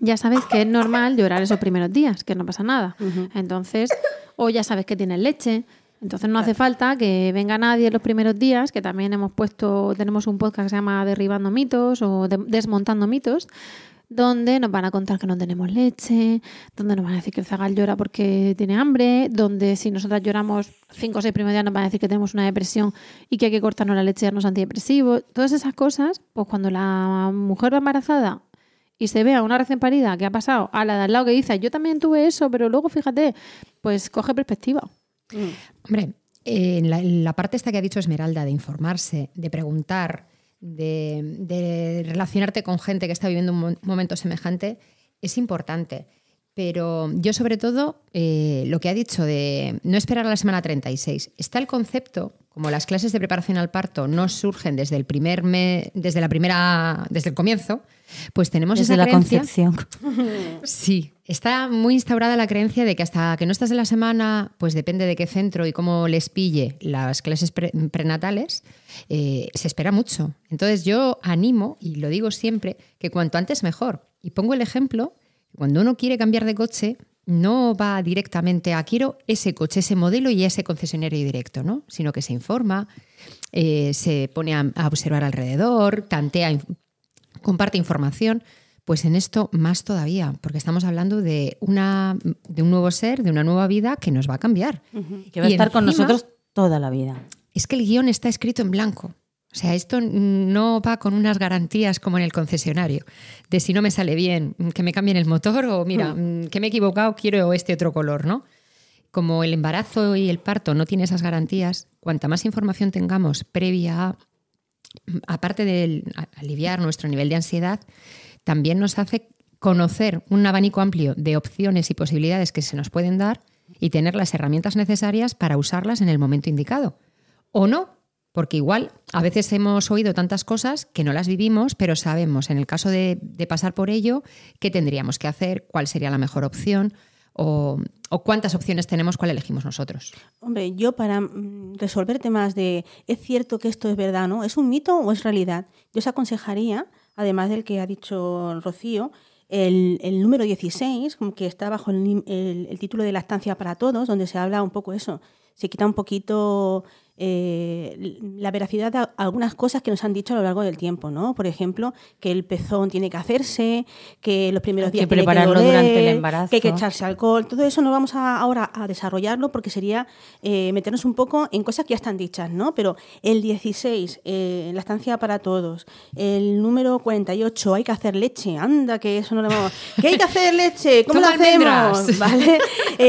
ya sabes que es normal llorar esos primeros días, que no pasa nada. Entonces, o ya sabes que tienes leche. Entonces no hace falta que venga nadie los primeros días, que también hemos puesto, tenemos un podcast que se llama Derribando mitos o de- Desmontando mitos, donde nos van a contar que no tenemos leche, donde nos van a decir que el zagal llora porque tiene hambre, donde si nosotras lloramos cinco o seis primeros días nos van a decir que tenemos una depresión y que hay que cortarnos la leche y darnos antidepresivos. Todas esas cosas, pues cuando la mujer va embarazada y se vea una recién parida que ha pasado a la de al lado que dice, yo también tuve eso, pero luego fíjate, pues coge perspectiva.
Hombre, eh, en la parte esta que ha dicho Esmeralda, de informarse, de preguntar, de, relacionarte con gente que está viviendo un mo- momento semejante, es importante. Pero yo sobre todo, eh, lo que ha dicho de no esperar a la semana 36, está el concepto, como las clases de preparación al parto no surgen desde el primer mes, desde la primera, desde el comienzo, pues tenemos
Desde
esa
la
creencia-
concepción.
Sí, está muy instaurada la creencia de que hasta que no estás en la semana, pues depende de qué centro y cómo les pille las clases pre- prenatales, eh, se espera mucho. Entonces yo animo, y lo digo siempre, que cuanto antes mejor. Y pongo el ejemplo, cuando uno quiere cambiar de coche, no va directamente a quiero ese coche, ese modelo y ese concesionario directo, ¿no? Sino que se informa, eh, se pone a, a observar alrededor, tantea, comparte información. Pues en esto más todavía, porque estamos hablando de, una, de un nuevo ser, de una nueva vida que nos va a cambiar.
Que va a estar con nosotros toda la vida.
Es que el guion está escrito en blanco. O sea, esto no va con unas garantías como en el concesionario, de si no me sale bien, que me cambien el motor o mira, mm, que me he equivocado, quiero este otro color, ¿no? Como el embarazo y el parto no tiene esas garantías, cuanta más información tengamos previa a, aparte de aliviar nuestro nivel de ansiedad, también nos hace conocer un abanico amplio de opciones y posibilidades que se nos pueden dar y tener las herramientas necesarias para usarlas en el momento indicado. O no, porque igual a veces hemos oído tantas cosas que no las vivimos, pero sabemos en el caso de, pasar por ello qué tendríamos que hacer, cuál sería la mejor opción o, cuántas opciones tenemos, cuál elegimos nosotros.
Hombre, yo para mm, resolver temas de ¿es cierto que esto es verdad, no? ¿Es un mito o es realidad? Yo os aconsejaría, además del que ha dicho Rocío, el, el número 16, como que está bajo el, título de lactancia para todos, donde se habla un poco eso. Se quita un poquito eh, la veracidad de algunas cosas que nos han dicho a lo largo del tiempo, ¿no? Por ejemplo, que el pezón tiene que hacerse, que los primeros
Hay que
días tiene
prepararlo
doler,
durante el embarazo.
que hay que echarse alcohol. Todo eso no vamos a, ahora a desarrollarlo porque sería eh, meternos un poco en cosas que ya están dichas, ¿no? Pero el 16, eh, la estancia para todos, el número 48, hay que hacer leche, anda, que eso no lo hemos... ¿Qué hay que hacer leche? ¿Cómo lo hacemos? ¿Vale?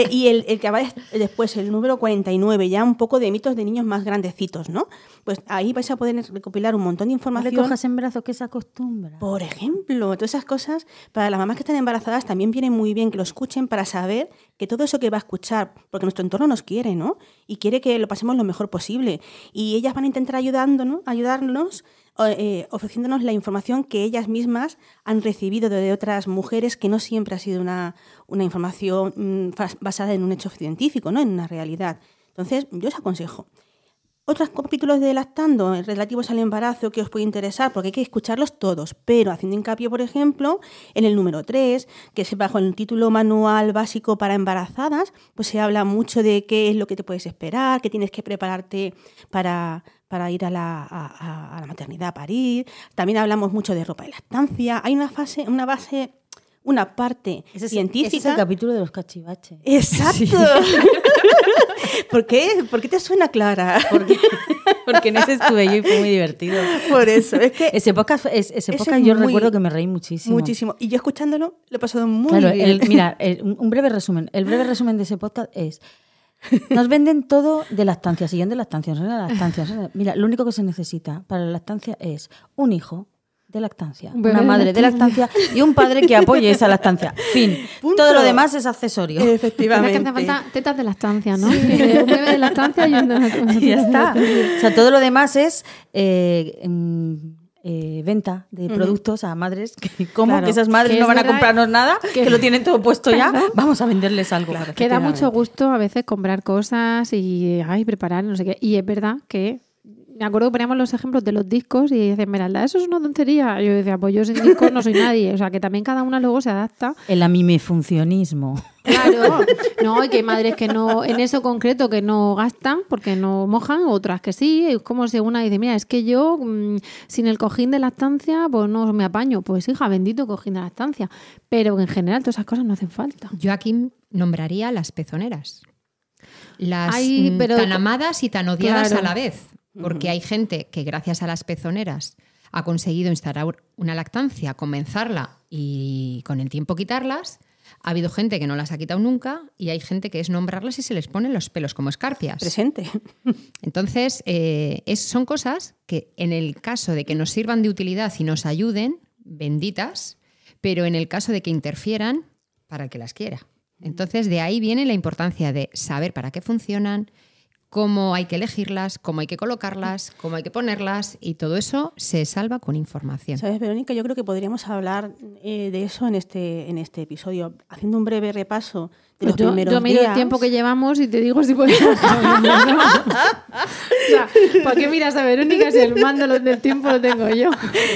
Y el, el que va des- después, el número 49, ya un poco de mitos de niños más grandecitos, ¿no? Pues ahí vais a poder recopilar un montón de
No
información.
le cojas en brazos que se acostumbra.
Por ejemplo, todas esas cosas, para las mamás que están embarazadas también viene muy bien que lo escuchen para saber que todo eso que va a escuchar, porque nuestro entorno nos quiere, ¿no? Y quiere que lo pasemos lo mejor posible. Y ellas van a intentar ayudándonos, ayudarnos, eh, ofreciéndonos la información que ellas mismas han recibido de otras mujeres, que no siempre ha sido una, una información mm, basada en un hecho científico, ¿no? En una realidad. Entonces, yo os aconsejo. Otros capítulos de Lactando relativos al embarazo que os puede interesar, porque hay que escucharlos todos, pero haciendo hincapié, por ejemplo, en el número 3, que es bajo el título Manual Básico para Embarazadas, pues se habla mucho de qué es lo que te puedes esperar, que tienes que prepararte para, para ir a la, a- la maternidad a parir. También hablamos mucho de ropa de lactancia. Hay una fase, una base, una parte
Ese es,
científica.
ese es el capítulo de los cachivaches.
Exacto. ¿Por qué? ¿Por qué te suena Clara?
Porque, porque en ese estuve yo y fue muy divertido.
Por eso, es que
Ese podcast, es- ese podcast
es
yo
muy-
recuerdo que me reí muchísimo.
muchísimo. Y yo escuchándolo lo he pasado muy
Claro,
bien.
el- mira, el- un breve resumen. El breve resumen de ese podcast es. Nos venden todo de lactancia, de lactancia, lactancia. Mira, lo único que se necesita para la lactancia es un hijo de lactancia,
bebé
una madre de
lactancia.
lactancia y un padre que apoye esa lactancia. Fin.
Punto.
Todo lo demás es accesorio.
Es que
Efectivamente.
hace falta tetas de la estancia, ¿no? Un bebé de la estancia y un de la
Y ya está. O sea, todo lo demás es eh, mm, eh, venta de productos a madres. Que, ¿Cómo?
Claro.
Que esas madres no van a comprarnos nada, que,
que-
lo tienen todo puesto ya. Vamos a venderles algo.
Que da mucho gusto a veces comprar cosas y ay, preparar, no sé qué. Y es verdad que me acuerdo que poníamos los ejemplos de los discos y decían, Esmeralda, eso es una tontería. Yo decía, pues yo sin discos no soy nadie. O sea, que también cada una luego se adapta.
El amimifuncionismo.
Claro, no, y que hay madres que no, en eso concreto, que no gastan porque no mojan, otras que sí. Es como si una dice, mira, es que yo mm, sin el cojín de la estancia, pues no me apaño. Pues hija, bendito cojín de la estancia. Pero en general todas esas cosas no hacen falta.
Yo aquí nombraría las pezoneras. Las
Ay,
mm,
pero-
tan amadas y tan odiadas
Claro.
a la vez. Porque hay gente que gracias a las pezoneras ha conseguido instalar una lactancia, comenzarla y con el tiempo quitarlas. Ha habido gente que no las ha quitado nunca y hay gente que es nombrarlas y se les ponen los pelos como escarpias.
Presente.
Entonces, eh, es- son cosas que en el caso de que nos sirvan de utilidad y nos ayuden, benditas, pero en el caso de que interfieran, para el que las quiera. Entonces, de ahí viene la importancia de saber para qué funcionan, cómo hay que elegirlas, cómo hay que colocarlas, cómo hay que ponerlas, y todo eso se salva con información.
¿Sabes, Verónica? Yo creo que podríamos hablar eh, de eso en este, en este episodio, haciendo un breve repaso de los
yo,
primeros
yo miro
días.
el tiempo que llevamos y te digo si podemos. o sea, ¿por qué miras a Verónica si el mando del tiempo lo tengo yo?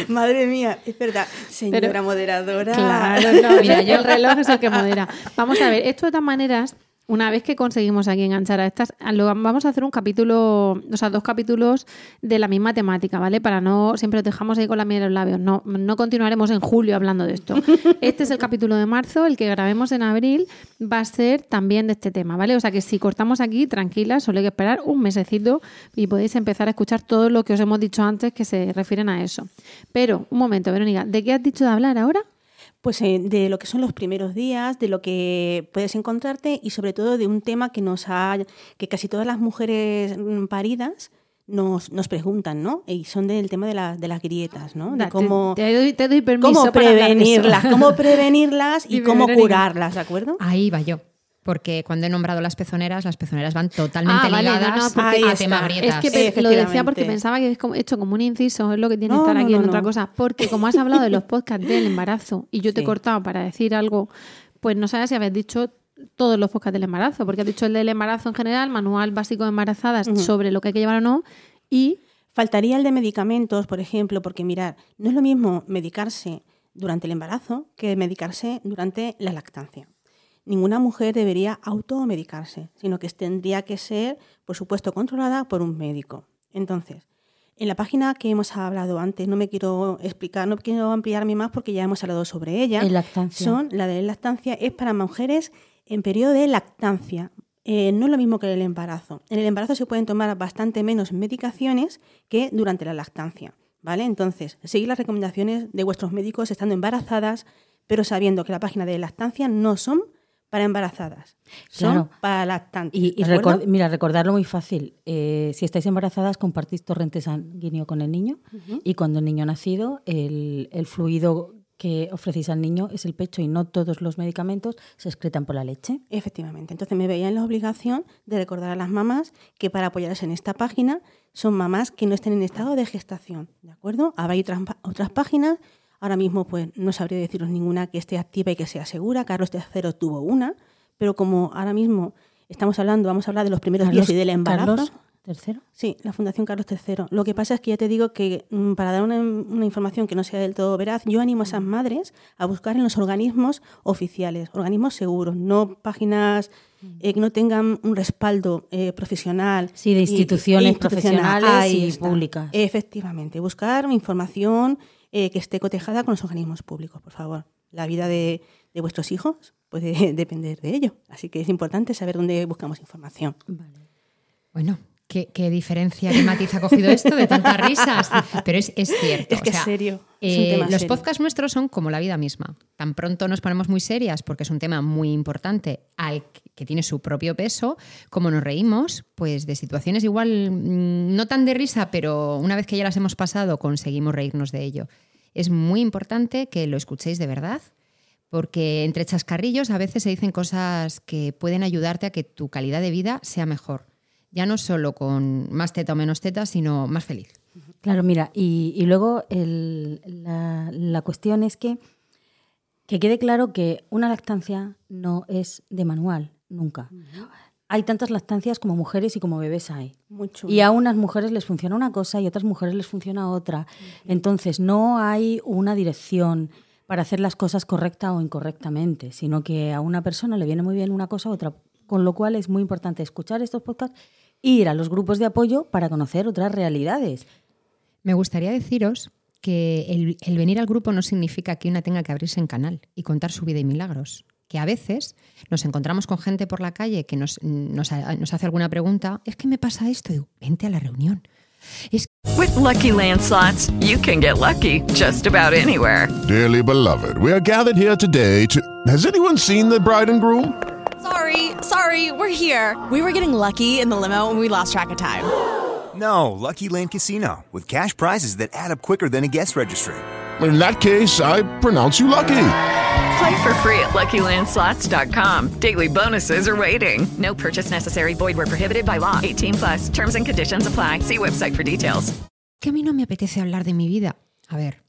Madre mía, es verdad. Señora
Pero-
moderadora.
Claro, no, mira, yo el reloj es el que modera. Vamos a ver, esto de todas maneras, una vez que conseguimos aquí enganchar a estas, lo- vamos a hacer un capítulo, o sea, dos capítulos de la misma temática, ¿vale? Para no, siempre os dejamos ahí con la miel en los labios. No, no continuaremos en julio hablando de esto. Este es el capítulo de marzo, el que grabemos en abril va a ser también de este tema, ¿vale? O sea que si cortamos aquí, tranquilas, solo hay que esperar un mesecito y podéis empezar a escuchar todo lo que os hemos dicho antes que se refieren a eso. Pero, un momento, Verónica, ¿de qué has dicho de hablar ahora?
Pues eh, de lo que son los primeros días, de lo que puedes encontrarte y sobre todo de un tema que nos ha, que casi todas las mujeres mm, paridas nos, nos preguntan, ¿no? Y son del tema de, la- de las grietas, ¿no? De
te-
cómo,
te, doy, te doy permiso
cómo
para
prevenirlas, cómo prevenirlas y
Dime,
cómo
Verónica.
curarlas, ¿de acuerdo?
Ahí va yo. Porque cuando he nombrado las pezoneras, las pezoneras van totalmente
Ah, vale,
ligadas
no,
a tema grietas.
Es que lo decía porque pensaba que es como, hecho como un inciso, es lo que tiene
No,
que estar
no,
aquí en
no,
otra cosa. Porque como has hablado de los podcasts del embarazo y yo te he cortado para decir algo, pues no sabes si habías dicho todos los podcasts del embarazo, porque has dicho el del embarazo en general, manual básico de embarazadas sobre lo que hay que llevar o no, y
Faltaría el de medicamentos, por ejemplo, porque mirar, no es lo mismo medicarse durante el embarazo que medicarse durante la lactancia. Ninguna mujer debería automedicarse, sino que tendría que ser, por supuesto, controlada por un médico. Entonces, en la página que hemos hablado antes, no me quiero explicar, no quiero ampliarme más porque ya hemos hablado sobre ella.
En lactancia.
Son, la de lactancia es para mujeres en periodo de lactancia. Eh, no es lo mismo que el embarazo. En el embarazo se pueden tomar bastante menos medicaciones que durante la lactancia. ¿Vale? Entonces, seguir las recomendaciones de vuestros médicos estando embarazadas, pero sabiendo que la página de lactancia no son para embarazadas, son
Claro.
para lactantes.
Y, y mira, recordarlo muy fácil. Eh, si estáis embarazadas, compartís torrente sanguíneo con el niño y cuando el niño ha nacido, el, el fluido que ofrecéis al niño es el pecho y no todos los medicamentos se excretan por la leche.
Efectivamente. Entonces me veía en la obligación de recordar a las mamás que para apoyarse en esta página son mamás que no estén en estado de gestación. ¿De acuerdo? Ahora hay otras, otras páginas. Ahora mismo pues no sabría deciros ninguna que esté activa y que sea segura. Carlos III tuvo una, pero como ahora mismo estamos hablando, vamos a hablar de los primeros días
Carlos-
y del embarazo.
Carlos ¿Tercero?
Sí, la Fundación Carlos III. Lo que pasa es que ya te digo que mm, para dar una, una información que no sea del todo veraz, yo animo a esas madres a buscar en los organismos oficiales, organismos seguros, no páginas eh, que no tengan un respaldo eh, profesional.
Sí, de
y-
instituciones profesionales y públicas.
Efectivamente, buscar información eh, que esté cotejada con los organismos públicos, por favor. La vida de, de vuestros hijos puede depender de ello, así que es importante saber dónde buscamos información.
Bueno, ¿qué, qué diferencia, qué matiz ha cogido esto de tantas risas? Pero es, es cierto.
Es que
o sea,
es serio, es
eh, los
serio.
podcasts nuestros son como la vida misma. Tan pronto nos ponemos muy serias porque es un tema muy importante al que- tiene su propio peso, como nos reímos, pues de situaciones igual mm, no tan de risa, pero una vez que ya las hemos pasado conseguimos reírnos de ello. Es muy importante que lo escuchéis de verdad, porque entre chascarrillos a veces se dicen cosas que pueden ayudarte a que tu calidad de vida sea mejor. Ya no solo con más teta o menos teta, sino más feliz.
Claro, mira, y, luego la, la cuestión es que, que quede claro que una lactancia no es de manual, nunca. Hay tantas lactancias como mujeres y como bebés hay.
Muy chulo.
Y a unas mujeres les funciona una cosa y a otras mujeres les funciona otra. Entonces no hay una dirección para hacer las cosas correcta o incorrectamente, sino que a una persona le viene muy bien una cosa u otra. Con lo cual es muy importante escuchar estos podcasts e ir a los grupos de apoyo para conocer otras realidades.
Me gustaría deciros que el, el venir al grupo no significa que una tenga que abrirse en canal y contar su vida y milagros. Que a veces nos encontramos con gente por la calle que nos, nos, nos hace alguna pregunta, es que me pasa esto, digo, vente a la reunión. Es
With Lucky landslots, you can get lucky just about anywhere.
Dearly beloved, we are gathered here today to. Has anyone seen the bride and groom?
Sorry, sorry, we're here. We were getting lucky in the limo and we lost track of time.
No, Lucky Land Casino, with cash prizes that add up quicker than a guest registry.
In that case, I pronounce you lucky.
Play for free at LuckyLandSlots.com. Daily bonuses are waiting. No purchase necessary. Void where prohibited by law. 18 plus. Terms and conditions apply. See website for details.
que a mí no me apetece hablar de mi vida. A ver,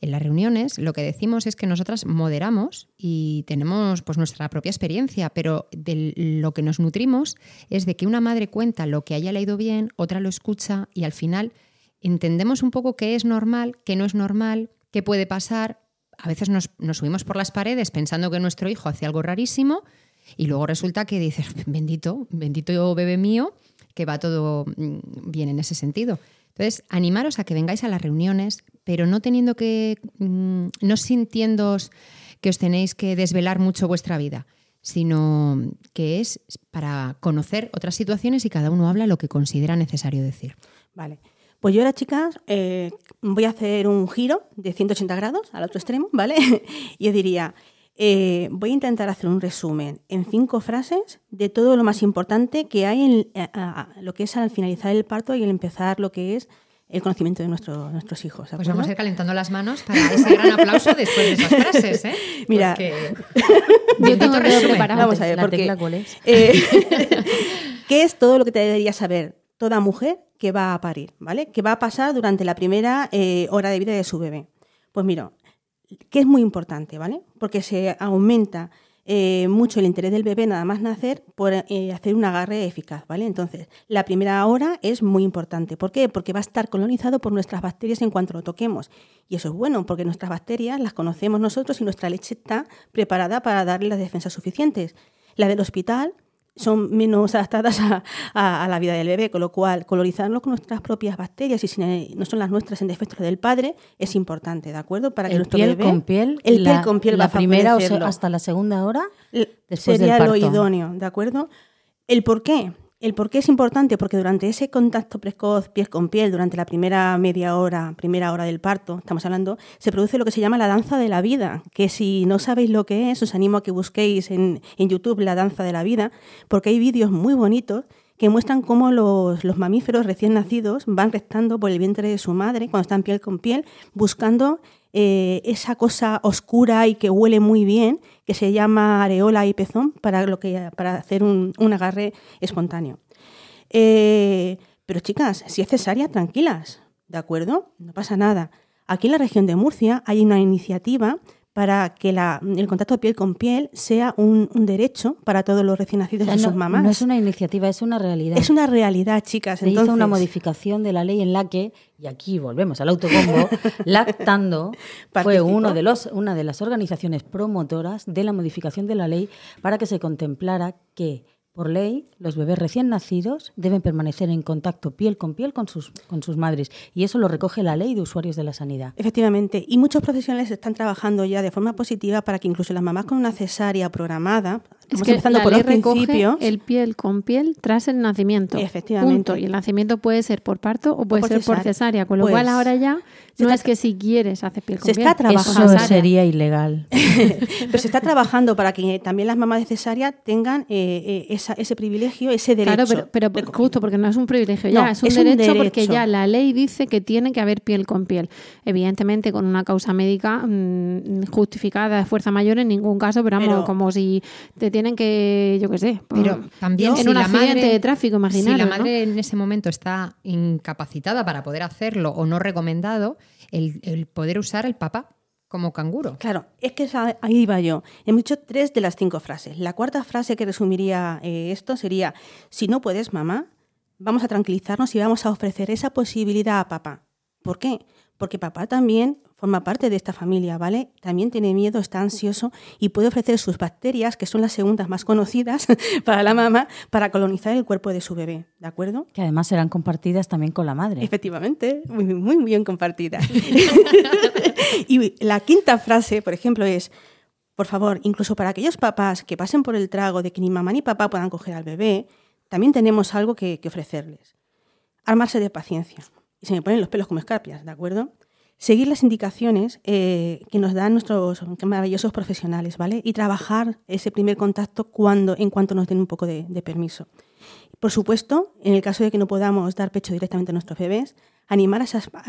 en las reuniones lo que decimos es que nosotras moderamos y tenemos pues nuestra propia experiencia, pero de lo que nos nutrimos es de que una madre cuenta lo que haya leído bien, otra lo escucha y al final entendemos un poco qué es normal, qué no es normal, qué puede pasar. A veces nos, subimos por las paredes pensando que nuestro hijo hace algo rarísimo y luego resulta que dices, bendito, bendito bebé mío, que va todo mm, bien en ese sentido. Entonces, animaros a que vengáis a las reuniones, pero no teniendo que, mm, no sintiéndoos que os tenéis que desvelar mucho vuestra vida, sino que es para conocer otras situaciones y cada uno habla lo que considera necesario decir.
Vale. Pues yo ahora, chicas, eh, voy a hacer un giro de 180 grados al otro extremo, ¿vale? y os diría, eh, voy a intentar hacer un resumen en cinco frases de todo lo más importante que hay en a- a- lo que es al finalizar el parto y el empezar lo que es el conocimiento de nuestro- nuestros hijos. ¿de
Pues vamos a ir calentando las manos para ese gran aplauso después de esas frases, ¿eh?
Mira,
Porque-
Yo tengo todo
resumen.
preparado.
Vamos a ver,
¿La
porque,
tecla cuál es?
eh, ¿Qué es todo lo que te debería saber toda mujer que va a parir, ¿vale? Que va a pasar durante la primera eh, hora de vida de su bebé. Pues mira, que es muy importante, ¿vale? Porque se aumenta eh, mucho el interés del bebé nada más nacer por eh, hacer un agarre eficaz, ¿vale? Entonces, la primera hora es muy importante. ¿Por qué? Porque va a estar colonizado por nuestras bacterias en cuanto lo toquemos. Y eso es bueno, porque nuestras bacterias las conocemos nosotros y nuestra leche está preparada para darle las defensas suficientes. La del hospital son menos adaptadas a, a- a la vida del bebé, con lo cual colonizarlo con nuestras propias bacterias y si no son las nuestras en defecto del padre es importante, ¿de acuerdo? Para que
el
nuestro
piel
bebé,
con piel,
el
la,
piel con piel
la
va a
primera o se-
favorecerlo.
hasta la segunda hora después
sería
del
lo idóneo, ¿de acuerdo? El por qué. ¿El por qué es importante? Porque durante ese contacto precoz piel con piel, durante la primera media hora, primera hora del parto, estamos hablando, se produce lo que se llama la danza de la vida, que si no sabéis lo que es, os animo a que busquéis en, en YouTube la danza de la vida, porque hay vídeos muy bonitos que muestran cómo los, los mamíferos recién nacidos van rectando por el vientre de su madre cuando están piel con piel, buscando eh, esa cosa oscura y que huele muy bien, que se llama areola y pezón, para, lo que, para hacer un, un agarre espontáneo. Eh, pero chicas, si es cesárea, tranquilas, ¿de acuerdo? No pasa nada. Aquí en la región de Murcia hay una iniciativa para que la- el contacto piel con piel sea un, un derecho para todos los recién nacidos
O sea,
y
no,
sus mamás.
no es una iniciativa, es una realidad.
Es una realidad, chicas.
Se hizo
Entonces,
una modificación de la ley en la que, y aquí volvemos al autobombo, Lactando fue uno de los, una de las organizaciones promotoras de la modificación de la ley para que se contemplara que, por ley, los bebés recién nacidos deben permanecer en contacto piel con piel con sus, con sus madres. Y eso lo recoge la ley de usuarios de la sanidad.
Efectivamente, y muchos profesionales están trabajando ya de forma positiva para que incluso las mamás con una cesárea programada,
Es
vamos
que
empezando
la
por
ley
los
recoge
principios,
el piel con piel tras el nacimiento.
Efectivamente.
Punto. Y el nacimiento puede ser por parto o puede
por
ser por
cesárea.
Con lo
Pues,
cual ahora ya no
está-
es que si quieres hacer piel con
se
piel.
está trabajando.
es
Eso sería ilegal.
pero se está trabajando para que también las mamás de cesárea tengan eh, eh, esa- ese privilegio, ese derecho.
Claro, pero, pero justo porque no es un privilegio
No,
ya, es un,
es un
derecho, porque ya la ley dice que tiene que haber piel con piel. Evidentemente con una causa médica mm, justificada de fuerza mayor en ningún caso, pero vamos,
Pero-
como si te tienen que, yo qué sé,
Pero también
en
si
un
la
accidente
madre-
de tráfico,
Si la
¿no?
madre en ese momento está incapacitada para poder hacerlo o no recomendado, el, el poder usar el papá como canguro.
Claro, es que ahí iba yo. Hemos dicho tres de las cinco frases. La cuarta frase que resumiría eh, esto sería, si no puedes, mamá, vamos a tranquilizarnos y vamos a ofrecer esa posibilidad a papá. ¿Por qué? Porque papá también forma parte de esta familia, ¿vale? También tiene miedo, está ansioso y puede ofrecer sus bacterias, que son las segundas más conocidas para la mamá, para colonizar el cuerpo de su bebé, ¿de acuerdo?
Que además serán compartidas también con la madre.
Efectivamente, muy, muy bien compartida. y la quinta frase, por ejemplo, es, por favor, incluso para aquellos papás que pasen por el trago de que ni mamá ni papá puedan coger al bebé, también tenemos algo que, que ofrecerles. Armarse de paciencia. Se me ponen los pelos como escarpias, ¿de acuerdo? Seguir las indicaciones eh, que nos dan nuestros maravillosos profesionales, ¿vale? Y trabajar ese primer contacto cuando, en cuanto nos den un poco de, permiso. Por supuesto, en el caso de que no podamos dar pecho directamente a nuestros bebés, animar a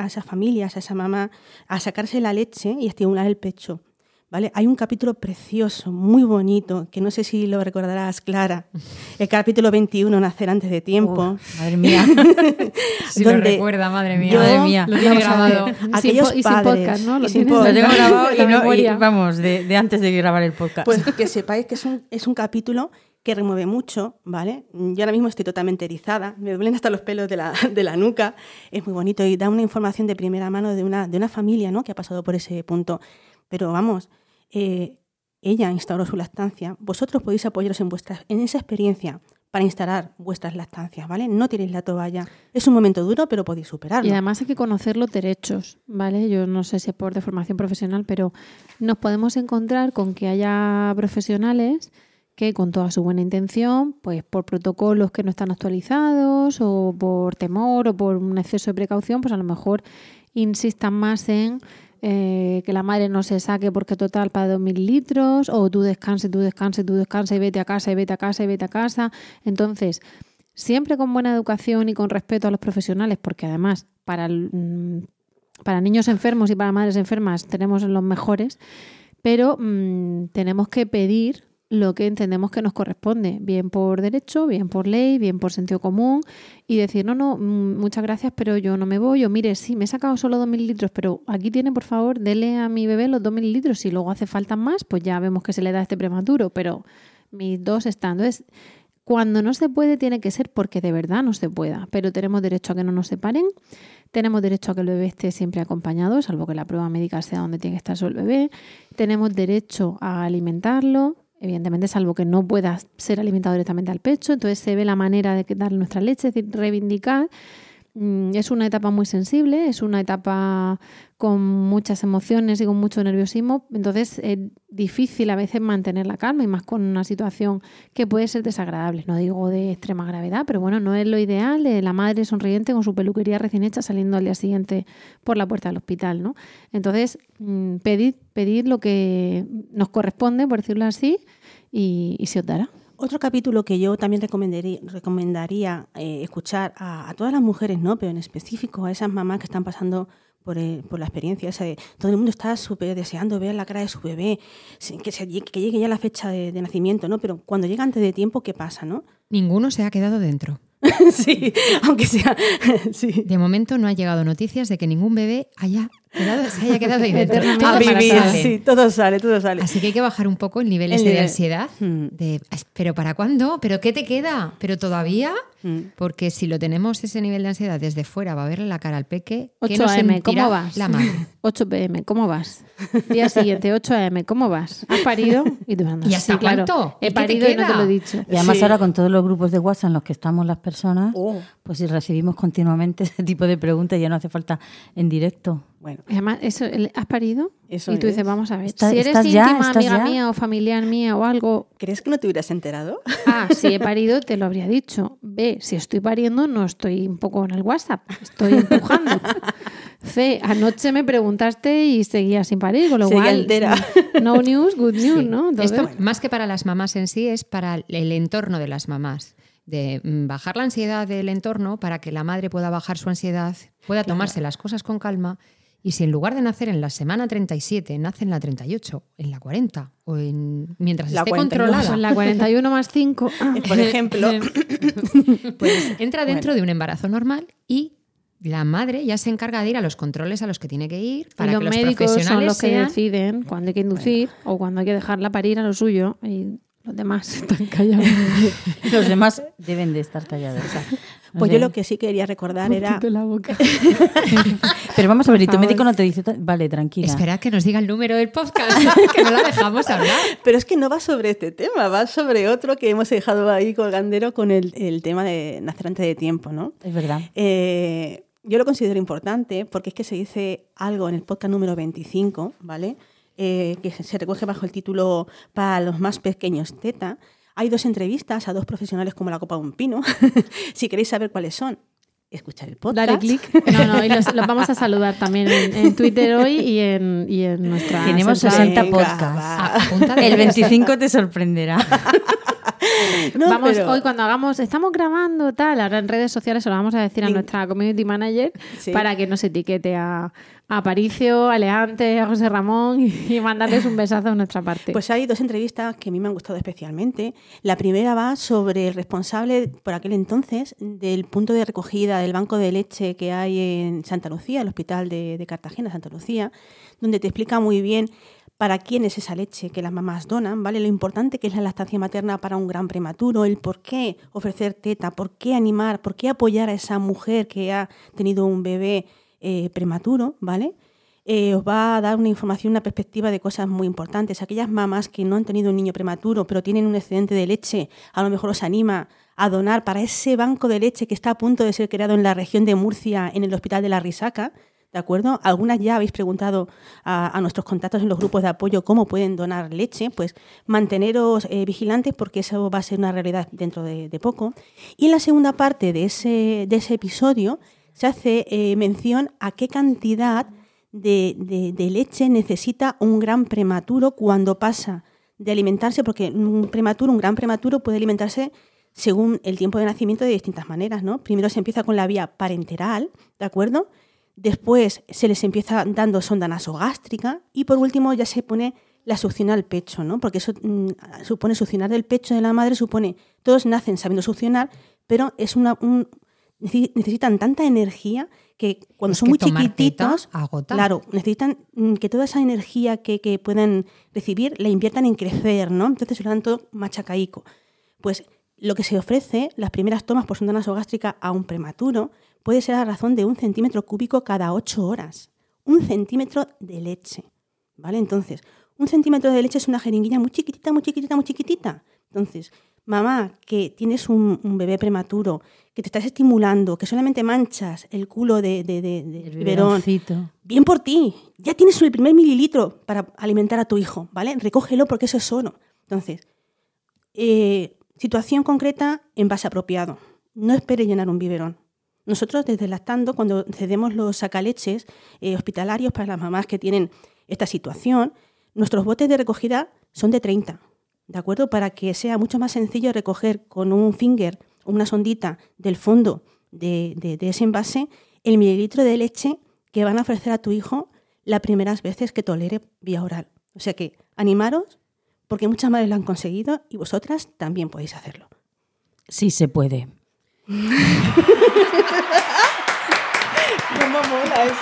esas familias, a esa mamá, a sacarse la leche y estimular el pecho. ¿Vale? Hay un capítulo precioso, muy bonito, que no sé si lo recordarás, Clara. El capítulo 21, Nacer antes de tiempo.
Uf, madre mía.
Si lo recuerda, madre mía.
yo-
Madre mía.
Lo tiene grabado.
Sin
Aquellos
po- y sin
padres,
podcast, ¿no? Lo
sin
Lo tengo grabado y, no- y vamos, de, de antes de grabar el podcast.
Pues que sepáis que es un, es un capítulo que remueve mucho, ¿vale? Yo ahora mismo estoy totalmente erizada, me duelen hasta los pelos de la, de la nuca, es muy bonito y da una información de primera mano de una, de una familia, ¿no? Que ha pasado por ese punto. Pero vamos, eh, ella instauró su lactancia, vosotros podéis apoyaros en, vuestra, en esa experiencia para instalar vuestras lactancias, ¿vale? No tiréis la toalla. Es un momento duro, pero podéis superarlo.
Y además hay que conocer los derechos, ¿vale? Yo no sé si es por de formación profesional, pero nos podemos encontrar con que haya profesionales que con toda su buena intención, pues por protocolos que no están actualizados o por temor o por un exceso de precaución, pues a lo mejor insistan más en eh, que la madre no se saque porque total para 2.000 litros o tú descanses, tú descanses, tú descanses y vete a casa y vete a casa y vete a casa. Entonces, siempre con buena educación y con respeto a los profesionales, porque además para, mm, para niños enfermos y para madres enfermas tenemos los mejores, pero mm, tenemos que pedir lo que entendemos que nos corresponde, bien por derecho, bien por ley, bien por sentido común, y decir, no, no, mm, muchas gracias, pero yo no me voy, o mire, sí, me he sacado solo 2.000 litros, pero aquí tiene, por favor, dele a mi bebé los 2.000 litros, si luego hace falta más, pues ya vemos que se le da este prematuro, pero mis dos están. Entonces, cuando no se puede, tiene que ser porque de verdad no se pueda, pero tenemos derecho a que no nos separen, tenemos derecho a que el bebé esté siempre acompañado, salvo que la prueba médica sea donde tiene que estar solo el bebé, tenemos derecho a alimentarlo, evidentemente salvo que no pueda ser alimentado directamente al pecho, entonces se ve la manera de darle nuestra leche, es decir, reivindicar es una etapa muy sensible, es una etapa con muchas emociones y con mucho nerviosismo, entonces es difícil a veces mantener la calma y más con una situación que puede ser desagradable, no digo de extrema gravedad, pero bueno, no es lo ideal de la madre sonriente con su peluquería recién hecha saliendo al día siguiente por la puerta del hospital, ¿no? Entonces, mm, pedid, pedid lo que nos corresponde, por decirlo así, y, y se os dará.
Otro capítulo que yo también recomendaría, recomendaría eh, escuchar a, a todas las mujeres, ¿no? pero en específico a esas mamás que están pasando por, el- por la experiencia esa de todo el mundo está súper deseando ver la cara de su bebé, que, se- que llegue ya la fecha de, de nacimiento, ¿no? Pero cuando llega antes de tiempo, ¿qué pasa, no?
Ninguno se ha quedado dentro.
sí, aunque sea. sí.
De momento no ha llegado noticias de que ningún bebé haya se haya quedado ahí.
Eternamente
A vivir, sí, todo sale, todo sale.
Así que hay que bajar un poco el nivel
El
de
nivel.
ansiedad.
Mm.
De, ¿Pero para cuándo? ¿Pero qué te queda? ¿Pero todavía?
Mm.
Porque si lo tenemos ese nivel de ansiedad desde fuera, va a verle la cara al peque. ¿qué
8
no
AM, ¿cómo vas?
La madre.
8 pm, ¿cómo vas? Día siguiente, 8 am, ¿cómo vas? ¿Has parido? Y tú andas,
¿Y hasta
sí, claro,
cuánto? ¿Y
He
qué te
parido y no te
queda?
lo he dicho.
Y además
Sí.
ahora con todos los grupos de WhatsApp en los que estamos las personas,
Oh.
pues si recibimos continuamente ese tipo de preguntas ya no hace falta en directo.
Bueno,
Además, eso, ¿has parido?
Eso
y tú dices,
es.
vamos a ver,
Está-
si eres
estás
íntima, amiga
ya.
mía o familiar mía o algo,
¿crees que no te hubieras enterado?
ah, si he parido, te lo habría dicho. B, si estoy pariendo, no estoy un poco en el WhatsApp, estoy empujando. C, anoche me preguntaste y seguía sin parir, con lo
Seguía
cual,
entera.
no news, good news, ¿no? Entonces,
Esto, más que para las mamás en sí, es para el entorno de las mamás. De mm, bajar la ansiedad del entorno para que la madre pueda bajar su ansiedad, pueda tomarse las cosas con calma. Y si en lugar de nacer en la semana 37, nace en la 38, en la 40, o en, mientras
La
esté
42.
controlada,
en la 41 más 5.
Por ejemplo.
pues entra dentro de un embarazo normal y la madre ya se encarga de ir a los controles a los que tiene que ir para
y los
que los
médicos son
profesionales
los que
sean
deciden cuándo hay que inducir o cuándo hay que dejarla parir a lo suyo y los demás están callados.
Los demás deben de estar callados. No
Pues yo lo que sí quería recordar era.
La boca.
Pero vamos a ver, ¿y tu médico no te dice? Vale, tranquila.
Esperad que nos diga el número del podcast, que no la dejamos hablar.
Pero es que no va sobre este tema, va sobre otro que hemos dejado ahí colgandero con el, el tema de nacer antes de tiempo, ¿no?
Es verdad.
Eh, yo lo considero importante porque es que se dice algo en el podcast número 25, ¿vale? Eh, que se se recoge bajo el título Para los más pequeños teta. Hay dos entrevistas a dos profesionales como la copa de un pino. si queréis saber cuáles son, escuchar el podcast.
Dale clic. No, no, y los, los vamos a saludar también en, en Twitter hoy y en, y en nuestra.
Tenemos
central.
60
Venga,
podcasts. El 25 te sorprenderá.
No,
vamos,
pero-
hoy cuando hagamos, estamos grabando tal, ahora en redes sociales se lo vamos a decir a nuestra community manager
Sí.
para que nos etiquete a, a Aparicio, a Leante, a José Ramón y, mandarles un besazo de nuestra parte.
Pues hay dos entrevistas que a mí me han gustado especialmente. La primera va sobre el responsable por aquel entonces del punto de recogida del banco de leche que hay en Santa Lucía, el hospital de, de Cartagena, Santa Lucía, donde te explica muy bien para quién es esa leche que las mamás donan, ¿vale? Lo importante que es la lactancia materna para un gran prematuro, el por qué ofrecer teta, por qué animar, por qué apoyar a esa mujer que ha tenido un bebé eh, prematuro, ¿vale? eh, os va a dar una información, una perspectiva de cosas muy importantes. Aquellas mamás que no han tenido un niño prematuro, pero tienen un excedente de leche, a lo mejor os anima a donar para ese banco de leche que está a punto de ser creado en la región de Murcia, en el Hospital de la Risaca. ¿De acuerdo? Algunas ya habéis preguntado a, nuestros contactos en los grupos de apoyo cómo pueden donar leche. Pues manteneros eh, vigilantes porque eso va a ser una realidad dentro de, poco. Y en la segunda parte de ese, de ese episodio se hace eh, mención a qué cantidad de, de- de leche necesita un gran prematuro cuando pasa de alimentarse, porque un prematuro, un gran prematuro puede alimentarse según el tiempo de nacimiento de distintas maneras, ¿no? Primero se empieza con la vía parenteral, ¿de acuerdo? Después se les empieza dando sonda nasogástrica y por último ya se pone la succión al pecho, ¿no? Porque eso mm, supone succionar del pecho de la madre, supone, todos nacen sabiendo succionar, pero es una, un- necesi- necesitan tanta energía que cuando
Es
son
que
muy chiquititos,
agota.
claro, necesitan mm, que toda esa energía que, que puedan recibir la inviertan en crecer, ¿no? Entonces se lo dan todo machacaico. Pues lo que se ofrece, las primeras tomas por sonda nasogástrica a un prematuro, puede ser a razón de un centímetro cúbico cada ocho horas. Un centímetro de leche. ¿Vale? Entonces, un centímetro de leche es una jeringuilla muy chiquitita, muy chiquitita, muy chiquitita. Entonces, mamá, que tienes un, un bebé prematuro, que te estás estimulando, que solamente manchas el culo de, de, de- del biberón, bien por ti, ya tienes el primer mililitro para alimentar a tu hijo, ¿vale? Recógelo porque eso es oro. Entonces, eh, situación concreta, envase apropiado. No espere llenar un biberón. Nosotros desde Lactando, cuando cedemos los sacaleches eh, hospitalarios para las mamás que tienen esta situación, nuestros botes de recogida son de 30, ¿de acuerdo? Para que sea mucho más sencillo recoger con un finger o una sondita del fondo de, de- de ese envase el mililitro de leche que van a ofrecer a tu hijo las primeras veces que tolere vía oral. O sea que animaros, porque muchas madres lo han conseguido y vosotras también podéis hacerlo.
Sí se puede.
¿Cómo mola eso?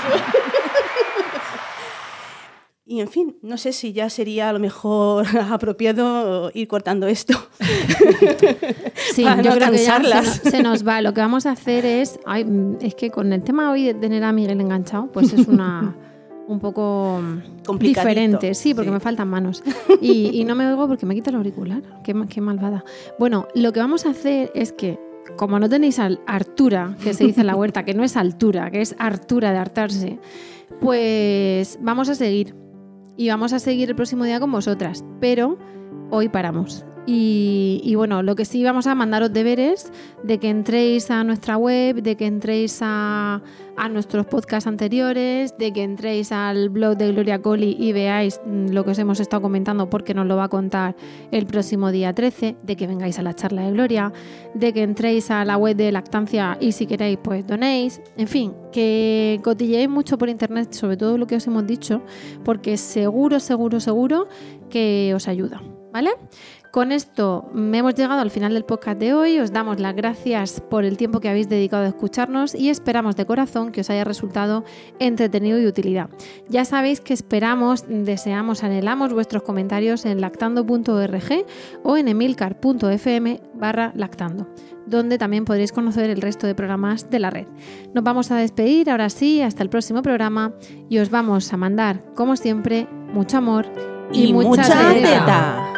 Y en fin, no sé si ya sería a lo mejor apropiado ir cortando esto.
Sí,
Para
yo
no
creo que ya se
cansarlas.
nos, se nos va. Lo que vamos a hacer es, ay, es que con el tema hoy de tener a Miguel enganchado, pues es una un poco diferente, sí, porque
sí.
me faltan manos y, y no me oigo porque me quita el auricular. Qué malvada. Bueno, lo que vamos a hacer es que como no tenéis al Artura, que se dice en la huerta, que no es altura, que es hartura de hartarse, pues vamos a seguir. Y vamos a seguir el próximo día con vosotras, pero hoy paramos. Y, bueno, lo que sí vamos a mandaros deberes de que entréis a nuestra web, de que entréis a, a nuestros podcasts anteriores, de que entréis al blog de Gloria Coli y veáis mm, lo que os hemos estado comentando porque nos lo va a contar el próximo día 13, de que vengáis a la charla de Gloria, de que entréis a la web de lactancia y si queréis pues donéis, en fin, que cotilleéis mucho por internet sobre todo lo que os hemos dicho porque seguro, seguro, seguro que os ayuda, ¿vale? Con esto hemos llegado al final del podcast de hoy. Os damos las gracias por el tiempo que habéis dedicado a escucharnos y esperamos de corazón que os haya resultado entretenido y de utilidad. Ya sabéis que esperamos, deseamos, anhelamos vuestros comentarios en lactando.org o en emilcar.fm barra lactando, donde también podréis conocer el resto de programas de la red. Nos vamos a despedir ahora sí, hasta el próximo programa y os vamos a mandar, como siempre, mucho amor y,
Y
mucha,
mucha
teta.
teta.